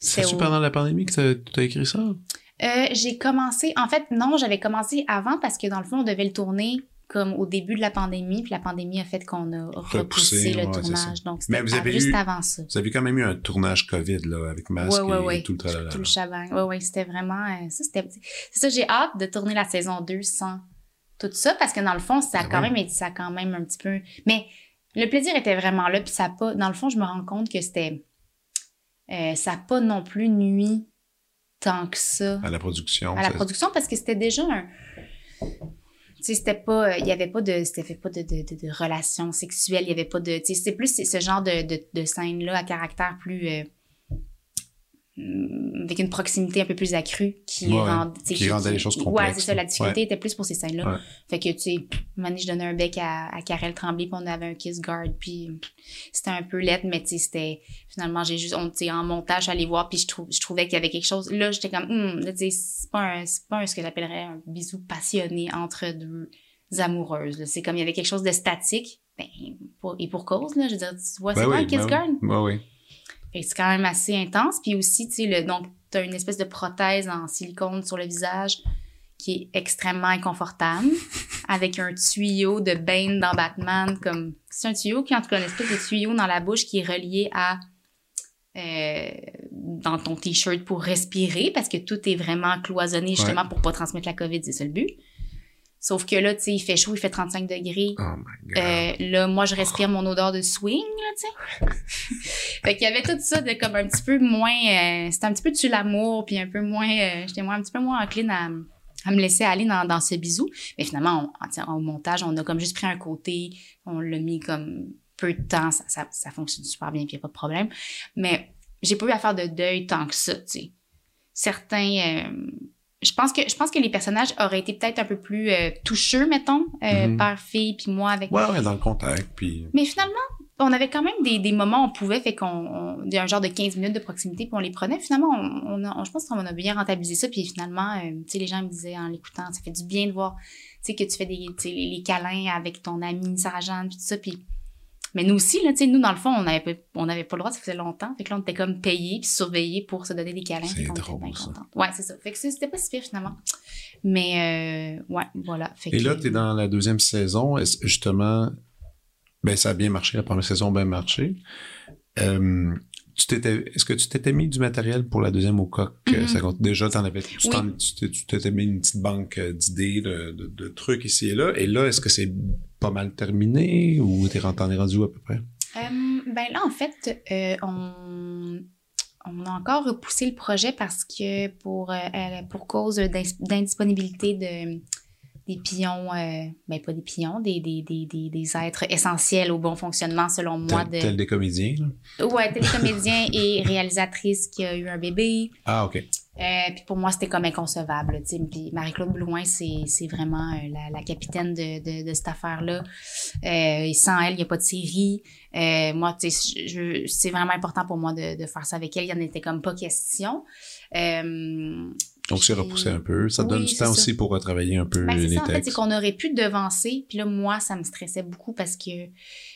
C'est au- pendant la pandémie que tu as écrit ça? euh, j'ai commencé, en fait, non, j'avais commencé avant parce que dans le fond, on devait le tourner comme au début de la pandémie, puis la pandémie a fait qu'on a repoussé, Repoussé, le ouais, tournage. Donc, Mais c'était vous avez juste eu- avant ça. Vous avez quand même eu un tournage COVID, là, avec masque Ouais, ouais, et, ouais. tout le tralala. Tout le chabang. Ouais, ouais, c'était vraiment. euh, ça, c'était. C'est ça, j'ai hâte de tourner la saison 2 sans tout ça parce que dans le fond, ça a Ben quand même été, ça a quand même un petit peu. Mais le plaisir était vraiment là, puis ça pas. Dans le fond, je me rends compte que c'était. euh, ça pas non plus nuit tant que ça. À la production. À la production, parce que c'était déjà un. Tu sais, c'était pas. Il y avait pas de. C'était pas de, de, de, relations sexuelles. Il y avait pas de. Tu sais, c'était plus ce genre de, de, de scène-là à caractère plus. Euh, avec une proximité un peu plus accrue qui, rend, qui, rendait les choses complexes. Ouais, c'est ça. La difficulté était plus pour ces scènes-là. Fait que, tu sais, je donnais un bec à, à Karel Tremblay, puis on avait un kiss guard, puis c'était un peu lettre, mais tu sais, c'était... Finalement, j'ai juste... On, en montage, j'allais voir, puis je, trouve, je trouvais qu'il y avait quelque chose... Là, j'étais comme... Hum, tu sais, c'est pas, un, pas un, ce que j'appellerais un bisou passionné entre deux amoureuses. C'est comme il y avait quelque chose de statique, ben, et pour cause, là, je veux dire, tu vois, ben c'est pas un kiss ben guard? oui c'est quand même assez intense. Puis aussi, tu sais, le, donc, tu as une espèce de prothèse en silicone sur le visage qui est extrêmement inconfortable, avec un tuyau de Bane dans Batman, comme... C'est un tuyau qui, en tout cas, une espèce de tuyau dans la bouche qui est relié à... Euh, dans ton t-shirt pour respirer, parce que tout est vraiment cloisonné, justement, pour pas transmettre la COVID, c'est ça le but. Sauf que là, tu sais, il fait chaud, il fait 35 degrés. Oh my God. Euh, là, moi, je respire mon odeur de swing, là, tu sais. fait qu'il y avait tout ça de comme un petit peu moins... Euh, c'était un petit peu de l'amour, puis un peu moins... Euh, J'étais un petit peu moins encline à, à me laisser aller dans, dans ce bisou. Mais finalement, on, au montage, on a comme juste pris un côté, on l'a mis comme peu de temps, ça, ça, ça fonctionne super bien, puis il n'y a pas de problème. Mais j'ai pas eu à faire de deuil tant que ça, tu sais. Certains... Euh, je pense que je pense que les personnages auraient été peut-être un peu plus euh, toucheux mettons euh, mhm. par fille puis moi avec ouais, ouais dans le contact puis mais finalement on avait quand même des, des moments où on pouvait fait qu'on a un genre de 15 minutes de proximité puis on les prenait finalement on, on, je pense qu'on a bien rentabilisé ça puis finalement euh, tu sais les gens me disaient en l'écoutant ça fait du bien de voir tu sais que tu fais des les, les câlins avec ton ami Sarah Jeanne puis tout ça puis mais nous aussi, là, tu sais, nous, dans le fond, on n'avait on avait pas le droit, ça faisait longtemps. Fait que là, on était comme payés puis surveillés pour se donner des câlins. C'est drôle, ça. Ouais, c'est ça. Fait que c'était pas si pire, finalement. Mais, euh, ouais, voilà. Et là, tu es dans la deuxième saison. Justement, ben, ça a bien marché. La première saison a bien marché. Euh, tu t'étais, est-ce que tu t'étais mis du matériel pour la deuxième au coq? Ça compte, déjà, t'en avais, tu, tu t'étais mis une petite banque d'idées, de, de, de, trucs ici et là. Et là, est-ce que c'est pas mal terminé ou t'es rendu à peu près? Euh, ben là, en fait, euh, on, on a encore repoussé le projet parce que pour, euh, pour cause d'indisponibilité de des pions, euh, ben pas des pions, des, des, des, des, des êtres essentiels au bon fonctionnement selon moi. Tel, de... tel des comédiens, là? Ouais, tel des comédiens et réalisatrice qui a eu un bébé. Ah, OK. Euh, puis pour moi, c'était comme inconcevable. Puis Marie-Claude Blouin, c'est, vraiment euh, la, la, capitaine de, de, de cette affaire-là. Euh, et sans elle, il n'y a pas de série. Moi, c'est vraiment important pour moi de, de faire ça avec elle. Il n'y en était comme pas question. Donc, c'est repoussé un peu. Ça donne du temps aussi pour retravailler un peu ben, les ça, textes. En fait, c'est qu'on aurait pu devancer. Puis là, moi, ça me stressait beaucoup parce que,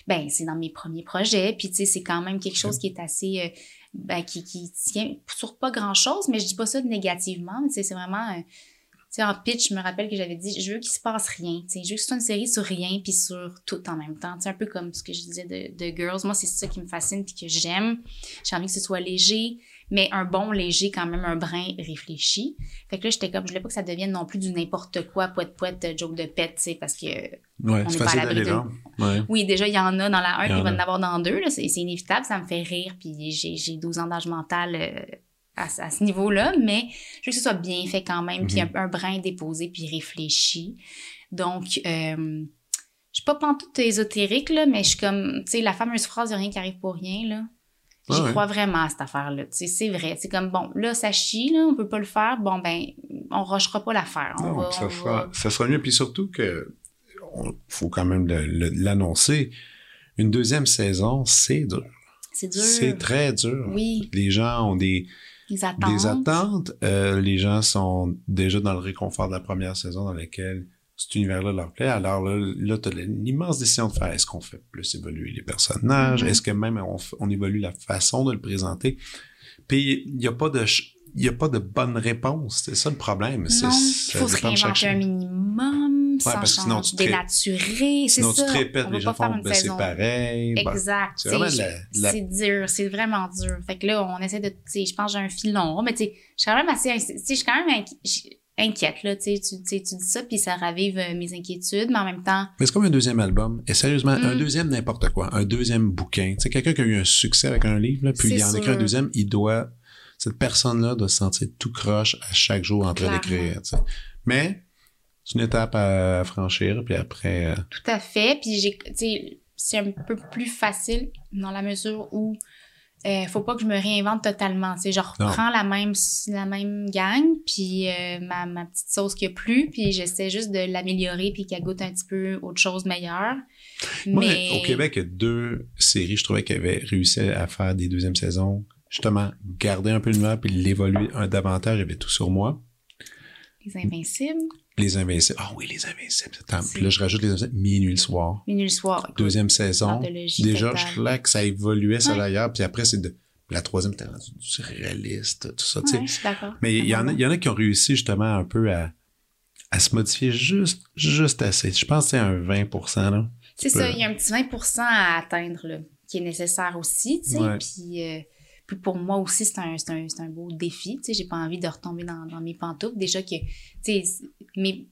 ben, c'est dans mes premiers projets. Puis, tu sais, c'est quand même quelque chose qui est assez, euh, ben, qui, qui tient sur pas grand-chose. Mais je dis pas ça négativement. Tu sais, c'est vraiment... Euh, tu sais, en pitch, je me rappelle que j'avais dit, je veux qu'il se passe rien. Tu sais, je veux que ce soit une série sur rien puis sur tout en même temps. C'est un peu comme ce que je disais de, de Girls. Moi, c'est ça qui me fascine puis que j'aime. J'ai envie que ce soit léger mais un bon léger quand même, un brin réfléchi. Fait que là, j'étais comme, je voulais pas que ça devienne non plus du n'importe quoi, poète poète, joke de pète, tu sais, parce que ouais, on n'est pas à l'abri de... Ouais. Oui, déjà, il y en a dans la 1, puis il va en avoir dans deux, là, c'est inévitable, ça me fait rire, puis j'ai 12 ans d'âge mental euh, à, ce niveau-là, mais je veux que ce soit bien fait quand même, puis mm-hmm. un, brin déposé, puis réfléchi. Donc, euh, je suis pas pantoute ésotérique, là, mais je suis comme, tu sais, la fameuse phrase « rien qui arrive pour rien », là. J'y crois vraiment à cette affaire-là. C'est vrai. C'est comme, bon, là, ça chie, là, on peut pas le faire. Bon, ben, on rushera pas l'affaire. Ça, sera, ça sera mieux. Puis surtout que, faut quand même l'annoncer, une deuxième saison, c'est dur. C'est dur. C'est très dur. Oui. Les gens ont des, des attentes. Des attentes. Euh, les gens sont déjà dans le réconfort de la première saison dans laquelle cet univers-là leur plaît. Alors là, là tu as l'immense décision de faire est-ce qu'on fait plus évoluer les personnages, mm-hmm. est-ce que même on, on, évolue la façon de le présenter? Puis il n'y a pas de il a pas de bonne réponse, c'est ça le problème. Non, il faut se réinventer un minimum, ouais, sans parce sinon tu dénaturer, Sinon ça. tu te répètes, les gens font ben, c'est pareil. Exact. c'est dur, c'est vraiment dur. Fait que là, on essaie de, je pense que j'ai un filon, mais tu sais, je suis quand même assez, je suis quand même inquiète, là, tu tu, tu dis ça, puis ça ravive euh, mes inquiétudes, mais en même temps, Mais c'est comme un deuxième album. Et sérieusement, un Mm. deuxième n'importe quoi. Un deuxième bouquin. Tu sais, quelqu'un qui a eu un succès avec un livre, là, puis C'est il en écrit un deuxième, il doit, cette personne-là doit se sentir tout croche à chaque jour en train d'écrire, tu sais. Mais, c'est une étape à franchir, puis après, euh, Tout à fait. Puis j'ai, c'est un peu plus facile dans la mesure où euh, faut pas que je me réinvente totalement. Tu sais, je reprends la même la même gang, puis euh, ma, ma petite sauce qui a plu, puis j'essaie juste de l'améliorer puis qu'elle goûte un petit peu autre chose meilleure. Moi, Mais au Québec, il y a deux séries, je trouvais, qui avaient réussi à faire des deuxièmes saisons. Justement, garder un peu le map puis l'évoluer un davantage. Avait tout sur moi. les invincibles, Les Invincibles. Ah oui, les Invincibles. Attends, puis là, je rajoute les Invincibles. Minuit le soir. minuit le soir. écoute, Deuxième saison. Déjà, totale. je trouvais que ça évoluait, ça d'ailleurs. Puis après, c'est de. La troisième, c'était rendu du surréaliste, tout ça. tu sais. Ouais, je suis d'accord. Mais il y, en a, y en a qui ont réussi justement un peu à, à se modifier juste, juste assez. Je pense que c'est un 20 là. C'est ça, il y a un petit 20% à atteindre, là, qui est nécessaire aussi, tu sais. Ouais. Puis, euh, puis pour moi aussi, c'est un, un, un beau défi, tu sais. J'ai pas envie de retomber dans, dans mes pantoufles. Déjà que, tu sais, mes-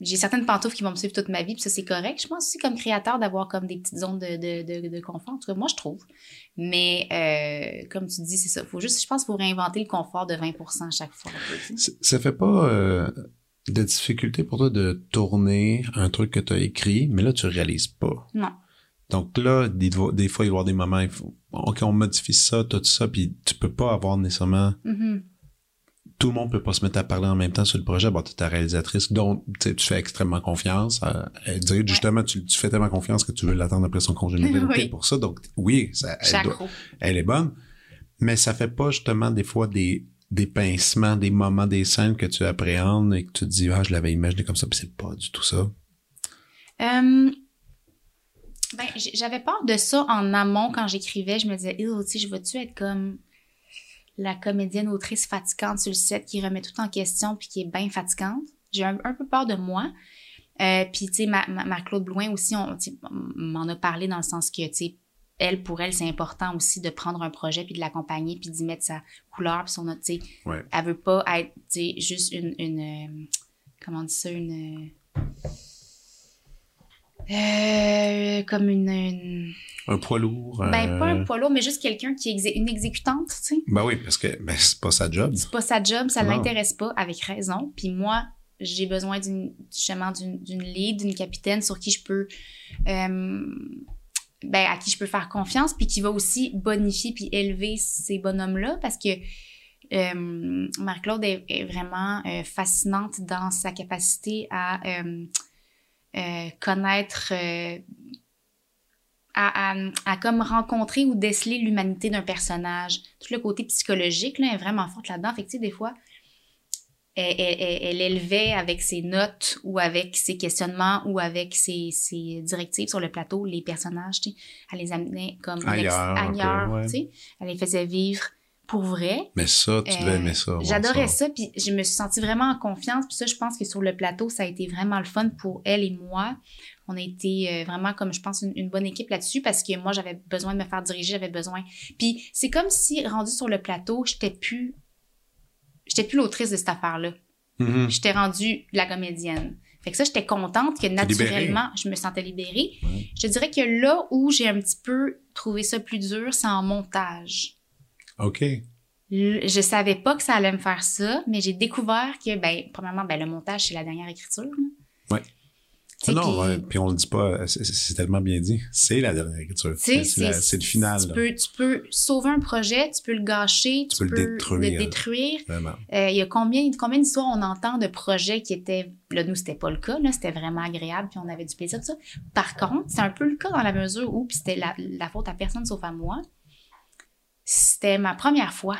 j'ai certaines pantoufles qui vont me suivre toute ma vie, puis ça, c'est correct. Je pense aussi, comme créateur, d'avoir comme des petites zones de, de, de, de confort. En tout cas, moi, je trouve. Mais, euh, comme tu dis, c'est ça. Faut juste, je pense, qu'il faut réinventer le confort de 20 à chaque fois. tu sais. Ça fait pas euh, de difficulté pour toi de tourner un truc que tu as écrit, mais là, tu réalises pas. Non. Donc là, des, des fois, il va y avoir des moments, il faut, OK, on modifie ça, tout ça, puis tu peux pas avoir nécessairement Mhm. tout le monde peut pas se mettre à parler en même temps sur le projet. Bon, tu es ta réalisatrice, dont tu fais extrêmement confiance. à- Elle dit justement, tu, tu fais tellement confiance que tu veux l'attendre après son congé de Oui. pour ça. Donc, oui, ça, doit- elle est bonne. Mais ça fait pas justement des fois des, des pincements, des moments, des scènes que tu appréhendes et que tu te dis, ah, je l'avais imaginé comme ça, puis c'est pas du tout ça. Euh, ben, j'avais peur de ça en amont quand j'écrivais. Je me disais, tu sais, je vais-tu être comme la comédienne autrice fatigante sur le set qui remet tout en question puis qui est bien fatigante? J'ai un, un peu peur de moi. Euh, puis, tu sais, ma, ma, ma Claude Blouin aussi, on, m'en a parlé dans le sens que, tu sais, elle, pour elle, c'est important aussi de prendre un projet puis de l'accompagner puis d'y mettre sa couleur puis son, tu sais, Ouais. elle veut pas être, tu sais, juste une, une euh, comment on dit ça, une... euh, comme une, une- Un poids lourd. ben euh, pas un poids lourd, mais juste quelqu'un qui est une exécutante, tu sais. Ben oui, parce que ben, c'est pas sa job. C'est pas sa job, ça Non. l'intéresse pas, avec raison. Puis moi, j'ai besoin d'une justement d'une lead, d'une capitaine sur qui je peux euh, ben à qui je peux faire confiance, puis qui va aussi bonifier puis élever ces bonhommes-là, parce que euh, Marc-Claude est, est vraiment fascinante dans sa capacité à euh, connaître, euh, à, à, à comme rencontrer ou déceler l'humanité d'un personnage. Tout le côté psychologique là, est vraiment forte là-dedans. Fait que, tu sais, des fois, elle, elle- elle- elle élevait avec ses notes ou avec ses questionnements ou avec ses, ses directives sur le plateau les personnages, tu sais. Elle les amenait comme Ailleurs, ouais. tu sais. Elle les faisait vivre pour vrai. Mais ça, tu devais Euh, aimer ça. J'adorais ça. puis je me suis sentie vraiment en confiance. Puis ça, je pense que sur le plateau, ça a été vraiment le fun pour elle et moi. On a été euh, vraiment, comme je pense, une, une bonne équipe là-dessus parce que moi, j'avais besoin de me faire diriger, j'avais besoin. Puis c'est comme si, rendu sur le plateau, j'étais plus. J'étais plus l'autrice de cette affaire-là. Mhm. J'étais rendue la comédienne. Fait que ça, j'étais contente que naturellement, je me sentais libérée. Ouais. Je dirais que là où j'ai un petit peu trouvé ça plus dur, c'est en montage. OK. Je savais pas que ça allait me faire ça, mais j'ai découvert que, ben, premièrement, ben, le montage, c'est la dernière écriture. sais, Ah non, puis- puis on le dit pas, c'est- tellement bien dit. C'est la dernière écriture. C'est le final. Tu peux, tu peux sauver un projet, tu peux le gâcher, tu, peux le détruire. le détruire. Vraiment. Euh, Il y a combien, combien d'histoires on entend de projets qui étaient. Là, nous, c'était pas le cas. Là, c'était vraiment agréable, puis on avait du plaisir, tout ça. Par contre, c'est un peu le cas dans la mesure où, puis c'était la, la faute à personne sauf à moi. C'était ma première fois,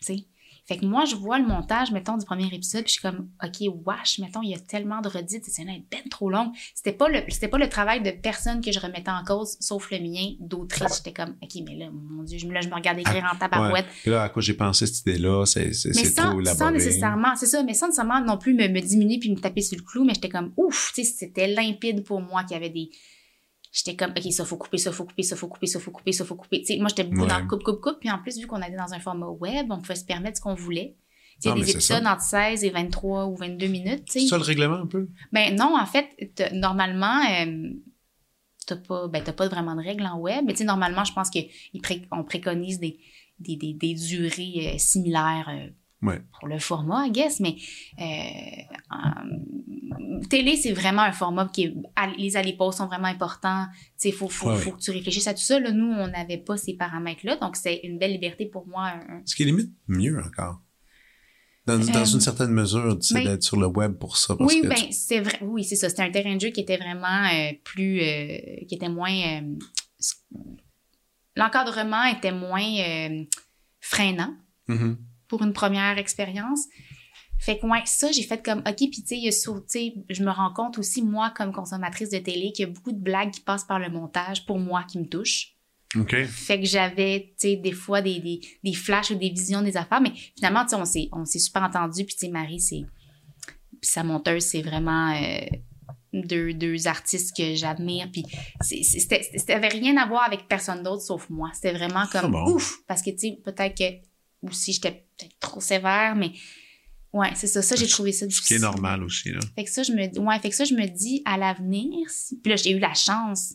tu sais. Fait que moi, je vois le montage, mettons, du premier épisode, puis je suis comme, OK, wesh, mettons, il y a tellement de redites, c'est une ben trop longue. C'était pas le, c'était pas le travail de personne que je remettais en cause, sauf le mien d'autrice. J'étais comme, OK, mais là, mon Dieu, je, me- là, je me regarde écrire en tabarouette. Ouais. Puis là, à quoi j'ai pensé cette idée-là, c'est c'est- Mais c'est sans, trop élaboré. sans nécessairement, c'est ça, mais sans nécessairement non plus me, me diminuer puis me taper sur le clou, mais j'étais comme, ouf, tu sais, c'était limpide pour moi qu'il y avait des. J'étais comme, OK, ça faut couper, ça faut couper, ça faut couper, ça faut couper, ça faut couper. Moi, j'étais beaucoup Ouais. dans le coupe, coupe, coupe. Puis en plus, vu qu'on était dans un format web, on pouvait se permettre ce qu'on voulait. Il y a des épisodes ça. entre 16 et 23 ou 22 minutes. C'est ça le règlement un peu? Ben non, en fait, normalement, euh, t'as pas, ben, t'as pas vraiment de règles en web. Mais tu sais, normalement, je pense qu'on préconise des, des, des, des durées euh, similaires euh, Ouais. pour le format, I guess. Mais euh, télé, c'est vraiment un format qui est. Les allées-pauses sont vraiment importants. Tu sais, faut, faut, Ouais, faut que tu réfléchisses à tout ça. Là, nous, on n'avait pas ces paramètres-là. Donc, c'est une belle liberté pour moi. un- Ce qui est limite mieux encore. Dans, dans Euh, une certaine mesure, sais, ben- d'être sur le web pour ça. Parce oui, que ben tu- c'est vrai. Oui, c'est ça. C'était un terrain de jeu qui était vraiment euh, plus, qui était moins. L'encadrement était moins freinant Mhm. Pour une première expérience. Fait que ouais, ça j'ai fait comme ok puis tu sais il y a sur- je me rends compte aussi moi comme consommatrice de télé qu'il y a beaucoup de blagues qui passent par le montage pour moi qui me touchent. OK. Fait que j'avais, tu sais, des fois des, des, des flashs ou des visions des affaires, mais finalement, tu sais, on s'est, on s'est super entendu. Puis, tu sais, Marie, c'est. Puis sa monteuse, c'est vraiment euh, deux, deux artistes que j'admire. Puis, c'était, c'était avait rien à voir avec personne d'autre sauf moi. C'était vraiment comme Ah bon? ouf. Parce que, tu sais, peut-être que aussi j'étais peut-être trop sévère, mais ouais, c'est ça. Ça, j'ai trouvé ça Ce qui difficile. est normal aussi, là. Fait que ça, je me, ouais, fait que ça, je me dis, à l'avenir, si- puis là, j'ai eu la chance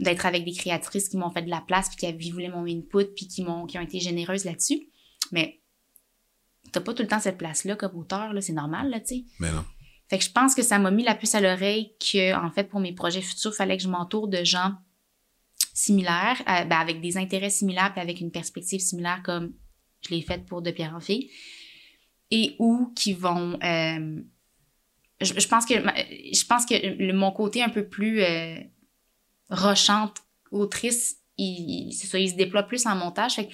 d'être avec des créatrices qui m'ont fait de la place, puis qui, avaient- voulaient mon input, puis qui, m'ont, qui ont été généreuses là-dessus. Mais t'as pas tout le temps cette place-là comme auteur, là, c'est normal, là, tu sais. Mais non. Fait que je pense que ça m'a mis la puce à l'oreille que, en fait, pour mes projets futurs, il fallait que je m'entoure de gens similaires, euh, ben, avec des intérêts similaires, puis avec une perspective similaire, comme je l'ai faite pour De Pierre en Fille, et ou qui vont. euh, je, je pense que je pense que le- mon côté un peu plus euh, rochante autrice il, c'est ça, il se déploie plus en montage. Fait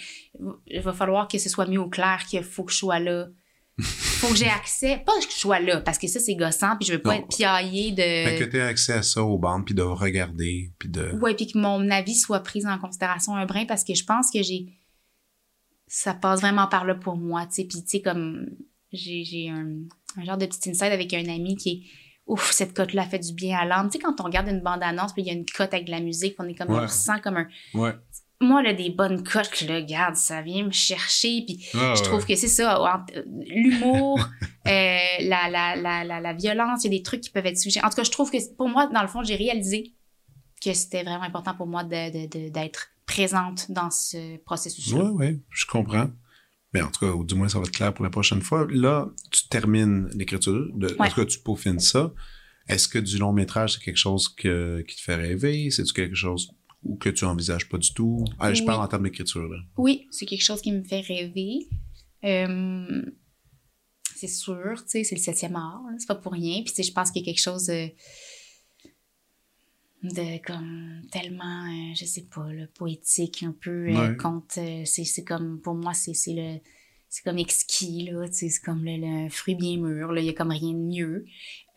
il va falloir que ce soit mis au clair qu'il faut que je sois là. faut que j'ai accès. Pas que je sois là, parce que ça, c'est gossant, puis je veux pas Non. être piaillée de. Fait que tu accès à ça aux bandes, puis de regarder, puis de... Ouais, puis que mon avis soit pris en considération un brin, parce que je pense que j'ai. Ça passe vraiment par là pour moi, tu sais. Puis, tu sais, comme. J'ai j'ai un, un genre de petit inside avec un ami qui est. Ouf, cette cote-là fait du bien à l'âme. Tu sais, quand on regarde une bande-annonce, puis il y a une cote avec de la musique, on est comme. Ouais. On se sent comme un. Ouais. Moi, là, des bonnes cotes, là, regarde, ça vient me chercher. Puis, Ah, je ouais. trouve que c'est ça, l'humour, euh, la, la, la, la, violence, il y a des trucs qui peuvent être suggérés. En tout cas, je trouve que pour moi, dans le fond, j'ai réalisé que c'était vraiment important pour moi de, de, de- d'être présente dans ce processus-là. Ouais, ouais, je comprends. Mais en tout cas, ou du moins, ça va être clair pour la prochaine fois. Là, tu termines l'écriture. De, En Ouais. tout cas, tu peaufines ça. Est-ce que du long métrage, c'est quelque chose que, qui te fait rêver? C'est-tu quelque chose ou que tu envisages pas du tout? Ah, je Oui. parle en termes d'écriture, là. Oui, c'est quelque chose qui me fait rêver. Euh, c'est sûr, tu sais, c'est le septième art, c'est pas pour rien. Puis, tu sais, je pense qu'il y a quelque chose de, de comme tellement, euh, je sais pas, là, poétique, un peu euh, Ouais. contre. euh, c'est, c'est comme, pour moi, c'est, c'est le. C'est comme exquis, là, c'est comme le, le fruit bien mûr, là, il y a comme rien de mieux.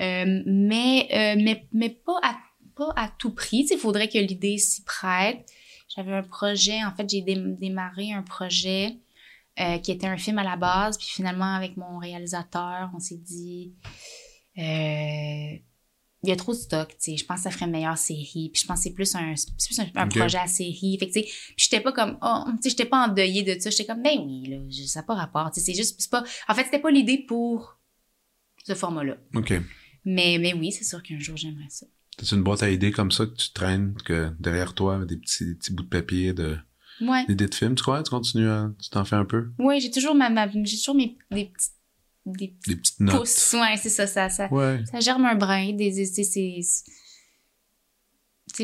Euh, mais, mais, mais pas à, pas à tout prix, il faudrait que l'idée s'y prête. J'avais un projet, en fait, j'ai dé- démarré un projet euh, qui était un film à la base, puis finalement, avec mon réalisateur, on s'est dit, euh, il y a trop de stock, tu sais, je pense que ça ferait une meilleure série, puis je pense que c'est plus un, plus un, projet à série, fait que, tu sais, puis j'étais pas comme, oh, tu sais, j'étais pas endeuillée de ça, j'étais comme, ben oui, là, ça n'a pas rapport, tu sais, c'est juste, c'est pas, en fait, c'était pas l'idée pour ce format-là. OK. Mais, mais oui, c'est sûr qu'un jour, j'aimerais ça. C'est une boîte à idées comme ça que tu traînes, que derrière toi, des petits, des petits bouts de papier, de, Ouais. d'idées de films, tu crois? Tu continues à, tu t'en fais un peu? Oui, j'ai toujours ma, ma- j'ai toujours mes, des petites, des Des petites notes. pouces. Ouais, c'est ça, ça, ça, Ouais. ça germe un brin. Des, des- sais,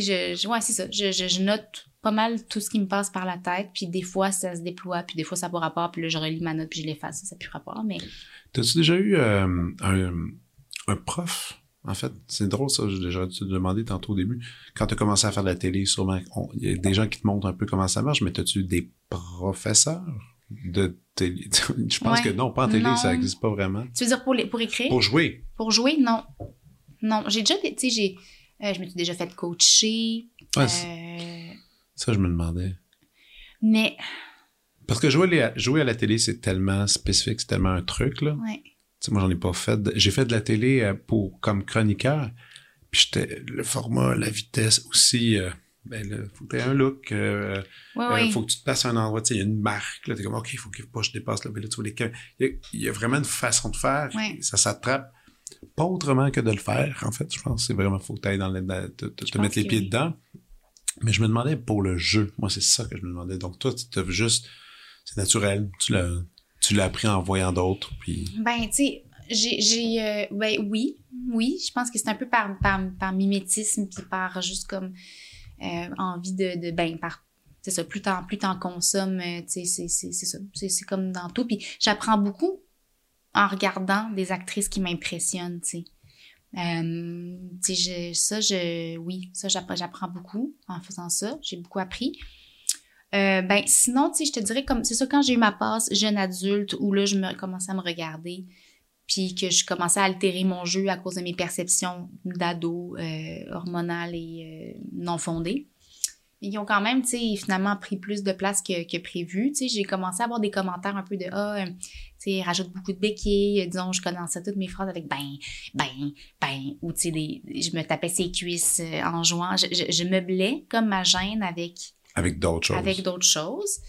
je, je- ouais, c'est ça. Je, je, je note pas mal tout ce qui me passe par la tête, puis des fois, ça se déploie, puis des fois, ça n'a pas rapport, puis là, je relis ma note, puis je l'efface, ça n'a plus rapport, mais... T'as-tu déjà eu euh, un, un prof? En fait, c'est drôle ça, j'ai déjà dû te demander tantôt au début. Quand tu as commencé à faire de la télé, sûrement, il y a des gens qui te montrent un peu comment ça marche, mais t'as-tu eu des professeurs? De télé? Je pense Ouais. que non, pas en télé, Non. ça n'existe pas vraiment. Tu veux dire pour, les, pour écrire? Pour jouer. Pour jouer, non. Non, j'ai déjà, tu sais, j'ai... euh, je me suis déjà fait coacher. Ouais, euh, Ça, je me demandais. mais, Parce que jouer, à- jouer à la télé, c'est tellement spécifique, c'est tellement un truc, là. ouais. Tu sais, moi, j'en ai pas fait. J'ai fait de la télé euh, pour, comme chroniqueur. Puis j'étais, le format, la vitesse aussi, euh, ben là, faut que tu aies un look. Euh, Ouais, euh, faut que tu te passes à un endroit, tu sais, il y a une marque, là, t'es comme, OK, il faut que pas je dépasse là, mais là, tu vois les il y, a, il y a vraiment une façon de faire, Ouais. ça s'attrape pas autrement que de le faire, en fait, je pense, c'est vraiment, faut que tu ailles dans le, te, te- te mettre les pieds oui. dedans. Mais je me demandais pour le jeu, moi, c'est ça que je me demandais. Donc, toi, tu t'as juste, c'est naturel, tu l'as, tu l'as appris en voyant d'autres, puis, Ben, tu sais, j'ai, j'ai euh, ben oui, oui, je pense que c'est un peu par, par, par mimétisme, puis par juste comme envie de, ben, par, c'est ça, plus t'en, plus t'en consommes, euh, c'est, c'est, ça, c'est, comme dans tout, puis j'apprends beaucoup en regardant des actrices qui m'impressionnent, tu sais. Euh, ça, je, oui, ça, j'apprends, beaucoup en faisant ça, j'ai beaucoup appris. Euh, ben, sinon, tu sais, je te dirais comme, c'est ça, quand j'ai eu ma passe jeune adulte, où là, je me commençais à me regarder, puis que je commençais à altérer mon jeu à cause de mes perceptions d'ado, euh, hormonales et euh, non fondées. Ils ont quand même, tu sais, finalement pris plus de place que, que prévu. Tu sais, j'ai commencé à avoir des commentaires un peu de Ah, euh, tu sais, rajoute beaucoup de béquilles. Euh, Disons, je commençais toutes mes phrases avec ben, ben, ben. Ou, tu sais, je me tapais ses cuisses en jouant. Je, je, je meublais comme ma gêne avec avec d'autres choses. avec d'autres choses.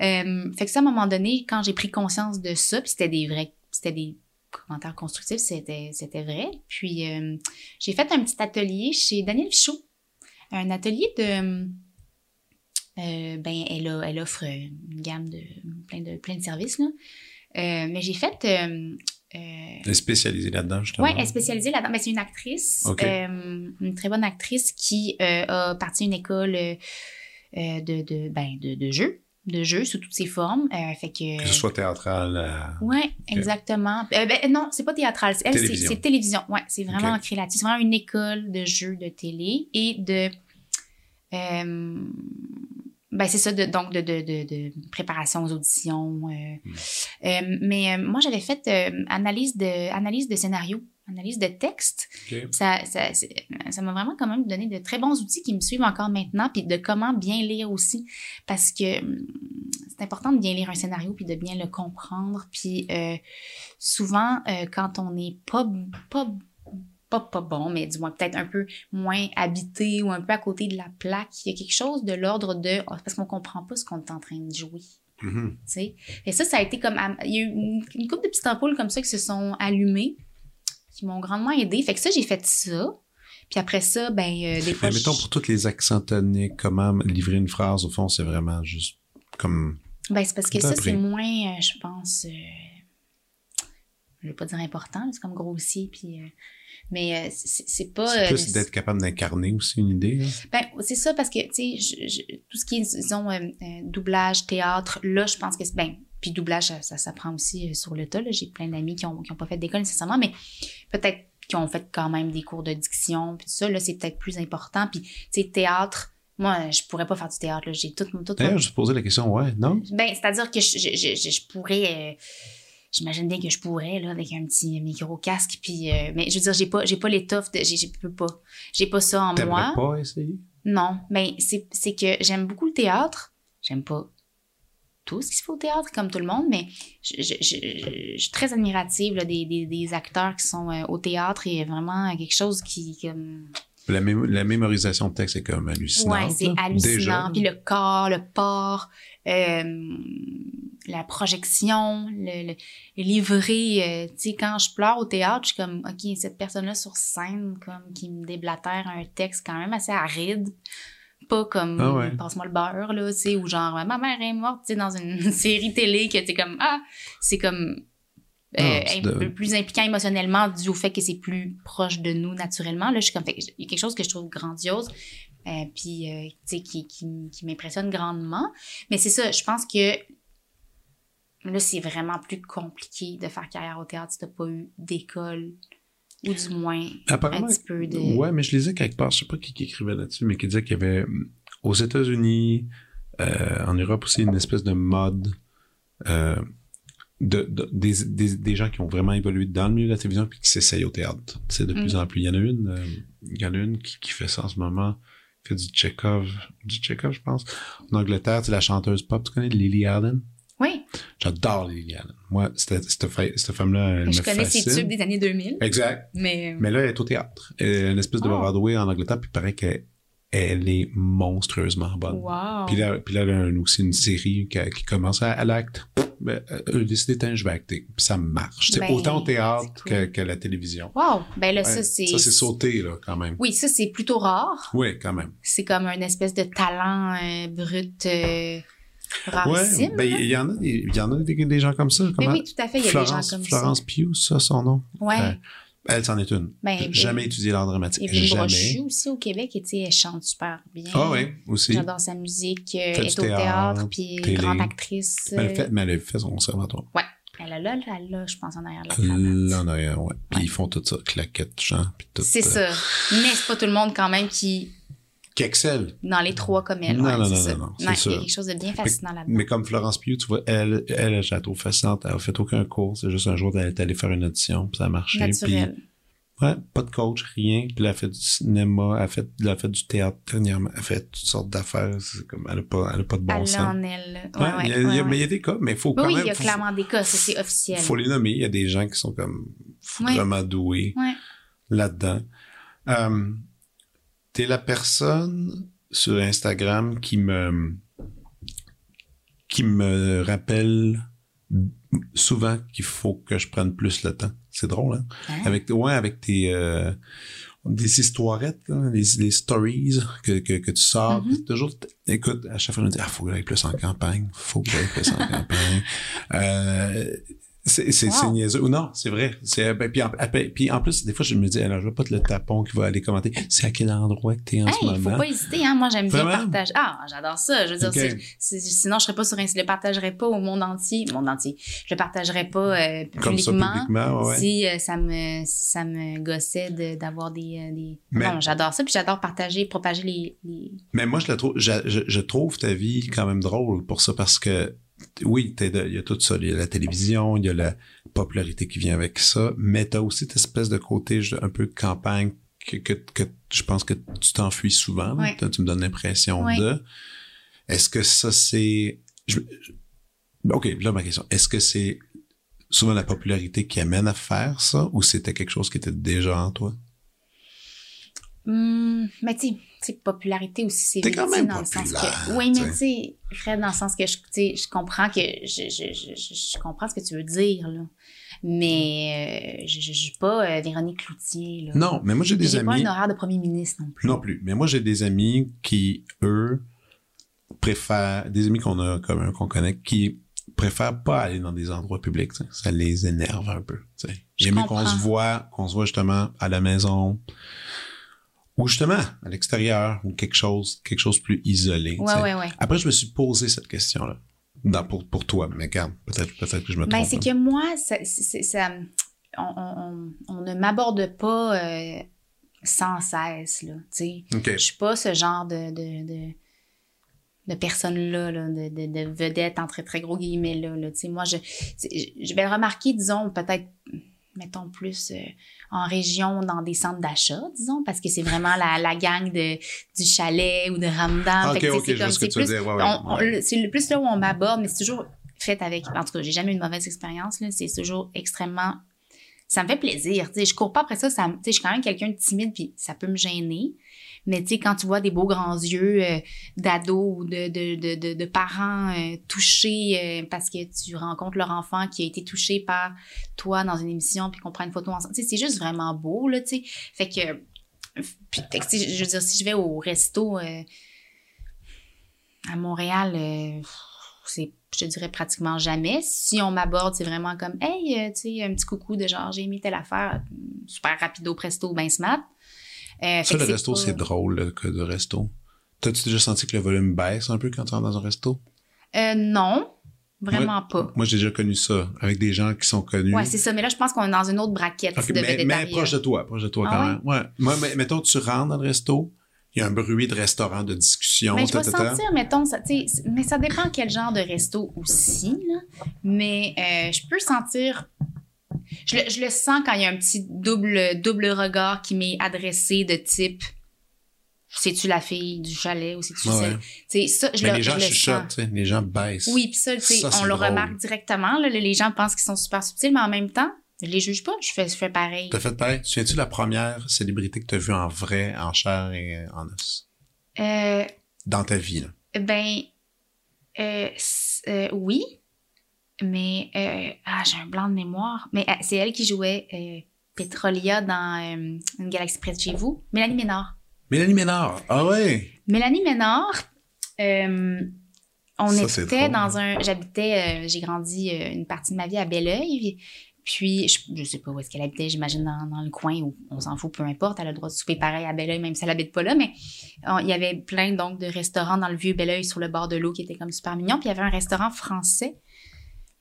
Euh, fait que ça, à un moment donné, quand j'ai pris conscience de ça, puis c'était des vrais, c'était des commentaires constructifs, c'était, c'était vrai. Puis euh, j'ai fait un petit atelier chez Daniel Fichot. Un atelier de... euh, ben, elle, a- elle offre une gamme de plein de, plein de services, là. Euh, mais j'ai fait... euh, Elle est spécialisée là-dedans, justement. oui, elle est spécialisée là-dedans. Mais c'est une actrice, une très bonne actrice qui a parti une école de, de, ben, de, de jeu, de jeu sous toutes ses formes. Euh, fait que, Que ce soit théâtral, euh, Ouais, exactement. Euh, ben, non, c'est pas théâtral. Elle, c'est- Télévision. c'est télévision. Ouais, c'est vraiment Ok. ancré là-dessus. C'est vraiment une école de jeux de télé et de. euh, ben, c'est ça, de, donc de, de, de, de préparation aux auditions. Hmm. Mais moi, j'avais fait analyse, de, analyse de scénario, analyse de texte. Ça, ça, ça m'a vraiment quand même donné de très bons outils qui me suivent encore maintenant, puis de comment bien lire aussi, parce que hum, c'est important de bien lire un scénario puis de bien le comprendre. Puis euh, souvent, euh, quand on n'est pas, pas, pas, pas bon, mais du moins peut-être un peu moins habité ou un peu à côté de la plaque, il y a quelque chose de l'ordre de Ah, parce qu'on comprend pas ce qu'on est en train de jouer. Tu sais? Et ça, ça a été comme. Il y a eu une, une couple de petites ampoules comme ça qui se sont allumées, qui m'ont grandement aidé. Fait que ça, j'ai fait ça. Puis après ça, ben, euh, des fois. Mais mettons, je- pour tous les accents toniques, comment livrer une phrase, au fond, c'est vraiment juste comme... Ben, c'est parce que ça, c'est moins, euh, je pense. euh, Je vais pas dire important, c'est comme grossier. Puis, euh, mais euh, c'est pas. C'est plus d'être capable d'incarner aussi une idée. hein. Ben, c'est ça parce que, tu sais, tout ce qui est, disons, doublage, théâtre, là, je pense que c'est. Ben, puis doublage, ça, ça s'apprend aussi euh, sur le tas. J'ai plein d'amis qui ont, qui ont pas fait d'école nécessairement, mais peut-être qui ont fait quand même des cours de diction, puis tout ça, là, c'est peut-être plus important. Puis, tu sais, théâtre, moi, je pourrais pas faire du théâtre, là. J'ai tout, tout, D'ailleurs, je posais la question, ouais, non? ben, c'est-à-dire que je, je, je, pourrais. euh, J'imagine bien que je pourrais, là, avec un petit micro-casque. Puis, euh, mais je veux dire, j'ai pas, j'ai pas l'étoffe de. J'ai, je peux pas. J'ai pas ça en moi. Pas essayer? Non, mais c'est c'est que j'aime beaucoup le théâtre. J'aime pas tout ce qui se fait au théâtre, comme tout le monde, mais je, je, je- je suis très admirative là, des, des, des acteurs qui sont euh, au théâtre et vraiment quelque chose qui. Comme... La, la mémorisation de texte est comme hallucinante. Ouais, c'est hallucinant. Déjà. Puis le corps, le port, euh, la projection, le, le, le livrer. euh, tu sais, quand je pleure au théâtre, je suis comme, OK, cette personne-là sur scène, comme, qui me déblatère un texte quand même assez aride. Pas comme, Ah ouais. passe-moi le beurre, là, tu sais, ou genre, ma mère est morte, tu sais, dans une série télé que t'es comme, ah, c'est comme, euh, un de- peu plus impliquant émotionnellement dû au fait que c'est plus proche de nous naturellement. Là, je suis comme, fait il y a quelque chose que je trouve grandiose, euh, puis euh, tu sais, qui, qui, qui m'impressionne grandement. Mais c'est ça, je pense que là, c'est vraiment plus compliqué de faire carrière au théâtre si t'as pas eu d'école, ou du moins un petit peu de... Ouais, mais je lisais quelque part, je sais pas qui, qui écrivait là-dessus, mais qui disait qu'il y avait aux États-Unis, euh, en Europe aussi, une espèce de mode euh, de, de- des, des, des gens qui ont vraiment évolué dans le milieu de la télévision puis qui s'essayent au théâtre. C'est de plus Mm. en plus. Il y en a une, euh, il y en a une qui, qui fait ça en ce moment, qui fait du Chekhov, du Chekhov, je pense. En Angleterre, c'est la chanteuse pop, tu connais Lily Allen? Oui, J'adore Lily Allen. Moi, cette, femme-là, elle je me connais fascine. tubes des années 2000, Exact. mais... Mais là, elle est au théâtre. Elle est une espèce de Oh. Broadway en Angleterre, puis il paraît qu'elle elle est monstrueusement bonne. Wow. Puis là, puis là, elle a aussi une série qui, qui commence à, à l'acte. Ben, elle a décidé, je vais acter. Puis ça marche. C'est Ben, autant au théâtre que, la télévision. Wow. Ben là, Ouais, ça, c'est. Ça, c'est sauté, là, quand même. Oui, ça, c'est plutôt rare. Oui, quand même. C'est comme un espèce de talent euh, brut euh, Ouais, rarissime. ben, là. il y en a, des- il y en a des, des gens comme ça. Ben Comment- oui, tout à fait. Il y a Florence, des gens comme Florence Pugh, ça, son nom. ça. Ouais. Euh, elle, c'en est une. Ben, J'ai jamais étudié l'art dramatique. Evelyne. Brochu aussi au Québec, et elle chante super bien. Ah oui, aussi. J'adore sa musique. euh, elle est au théâtre, puis grande actrice. Mais elle, euh, fait, mais elle a fait son conservatoire. Elle a là, là, là, je pense, en arrière de la. Là, en arrière, ouais. Puis Ouais. ils font tout ça, claquettes, chant, puis tout. C'est euh, ça. Mais c'est pas tout le monde quand même qui, Qui excelle. dans les trois comme elle. Non, ouais, non, non, ça. non, non, c'est il y a ça. quelque chose de bien fascinant là-dedans. Mais comme Florence Pugh, tu vois, elle, elle, je la trouve fascinante. Elle a fait aucun cours. C'est juste un jour, elle est allée faire une audition, puis ça a marché. Naturel. Puis, ouais, pas de coach, rien. Puis elle a fait du cinéma, elle a fait, elle a fait du théâtre dernièrement. Elle a fait toutes sortes d'affaires. Comme, elle a pas, elle a pas de bon Elle sens. en elle. Ouais, Ouais, il a- il. Mais il y a des cas, mais il faut Oui, quand oui, même. il y a faut- clairement des cas, c'est officiel. faut les nommer. Il y a des gens qui sont comme vraiment doués là-dedans. Euh, T'es la personne sur Instagram qui me qui me rappelle souvent qu'il faut que je prenne plus le temps. C'est drôle, hein? Hein? Avec ouais, avec tes euh, des histoirettes, les, les stories que, que, que tu sors. Mhm. Toujours, écoute, à chaque fois, je me dis, ah, faut que j'aille plus en campagne. Faut que j'aille plus en campagne. Euh, c'est, c'est, c'est Wow. niaiseux. Ou non, c'est vrai. C'est, ben, puis, en, après- puis en plus, des fois, je me dis, alors, je veux pas être le tapon qui va aller commenter. C'est à quel endroit que t'es en Hey, ce il faut moment? pas hésiter, hein. Moi, j'aime bien partager. Ah, j'adore ça. Je veux dire, c'est- c'est- sinon, je serais pas sur Insta. Je le partagerais pas au monde entier. Monde entier. Je le partagerais pas euh, Comme ça, publiquement. ouais. Si euh, ça me si ça me gossait de- d'avoir des, euh, des... Mais- non j'adore ça puis j'adore partager propager les, les... Mais moi, je la trouve, je, je, je trouve ta vie quand même drôle pour ça parce que, oui, il y a tout ça. Il y a la télévision, il y a la popularité qui vient avec ça, mais t'as aussi cette espèce de côté un peu campagne que, que, que je pense que tu t'enfuis souvent. Ouais. Tu- Tu me donnes l'impression Ouais. de. Est-ce que ça, c'est... je- OK, là, ma question. Est-ce que c'est souvent la popularité qui amène à faire ça ou c'était quelque chose qui était déjà en toi? Hum, mais tu sais, popularité aussi c'est quand même dans le sens que oui mais tu sais Fred dans le sens que je tu sais je comprends que je, je, je, je, comprends ce que tu veux dire là mais euh, je, je suis pas euh, Véronique Cloutier là Non, mais moi, j'ai des j'ai pas amis... un horaire de premier ministre non plus Non plus. Mais moi, j'ai des amis qui, eux, préfèrent, des amis qu'on a commun, qu'on connaît, qui préfèrent pas aller dans des endroits publics. Ça les énerve un peu. J'aime qu'on se voit, qu'on se voit justement à la maison ou justement à l'extérieur ou quelque chose, quelque chose plus isolé. ouais ouais ouais Après, je me suis posé cette question-là. Dans, pour, pour toi, mais regarde, peut-être peut-être que je me Ben, trompe. c'est que moi, ça, ça- on, on- on ne m'aborde pas euh, sans cesse, là, tu sais. OK. Je suis pas ce genre de, de, de, de personne-là, là, de, de, de vedette entre très gros guillemets, là, là, tu sais. Moi, je, je vais le remarquer, disons, peut-être, mettons plus euh, en région, dans des centres d'achat, disons, parce que c'est vraiment la, la gang de, du chalet ou de Ramadan. Ok, Fait que, tu sais, ok, c'est plus-. Ouais, ouais, plus là où on m'aborde, mais c'est toujours fait avec. En tout cas, j'ai jamais eu une mauvaise expérience. là. C'est toujours extrêmement. Ça me fait plaisir. Tu sais, je cours pas après ça. ça me- tu sais, je suis quand même quelqu'un de timide, puis ça peut me gêner. Mais tu sais, quand tu vois des beaux grands yeux euh, d'ados ou de, de, de, de, parents euh, touchés euh, parce que tu rencontres leur enfant qui a été touché par toi dans une émission, puis qu'on prend une photo ensemble, tu c'est juste vraiment beau, là, tu sais. Fait que. Puis, je veux dire, si je vais au resto euh, à Montréal, c'est, je dirais pratiquement jamais. Si on m'aborde, c'est vraiment comme, hey, tu sais, un petit coucou de genre, j'ai aimé telle affaire, super rapido, presto, ben smart. Euh, Ça, le resto, pas- c'est drôle le que de resto. T'as-tu déjà senti que le volume baisse un peu quand tu rentres dans un resto? Euh, non, vraiment pas. Moi, j'ai déjà connu ça avec des gens qui sont connus. Ouais, c'est ça. Mais là, je pense qu'on est dans une autre braquette Ok, de mais, proche de toi, proche de toi Ah quand même. Ouais. Moi, mais, mettons, tu rentres dans le resto, il y a un bruit de restaurant, de discussion, Mais je vais sentir, mettons, ça, mais ça dépend quel genre de resto aussi, là. Mais euh, je peux sentir. Je le, je le sens quand il y a un petit double, double regard qui m'est adressé de type. C'est-tu la fille du chalet ou c'est-tu Ouais, celle? ouais. Tu sais, ça, je Mais le, les gens je le chuchotent, les gens baissent. Oui, puis ça, on le drôle. remarque directement. Là, les gens pensent qu'ils sont super subtils, mais en même temps, je les juge pas. Je fais, je fais pareil. T'as fait pareil? Tu de la première célébrité que t'as vue en vrai, en chair et en os? Euh, Dans ta vie, là. ben, euh, euh, oui, mais euh, ah, j'ai un blanc de mémoire. Mais euh, c'est elle qui jouait euh, Petrolia dans Une galaxie près de chez vous. Mélanie Ménard. Mélanie Ménard. Ah ouais? Mélanie Ménard, on Ça, était drôle. dans un. J'habitais, j'ai grandi une partie de ma vie à Belleuil. Puis, je, je sais pas où est-ce qu'elle habitait, j'imagine dans, dans le coin où on s'en fout, peu importe. Elle a le droit de souper pareil à Belleuil, même si elle habite pas là. Mais il y avait plein donc de restaurants dans le vieux Belleuil sur le bord de l'eau qui étaient comme super mignons. Puis il y avait un restaurant français,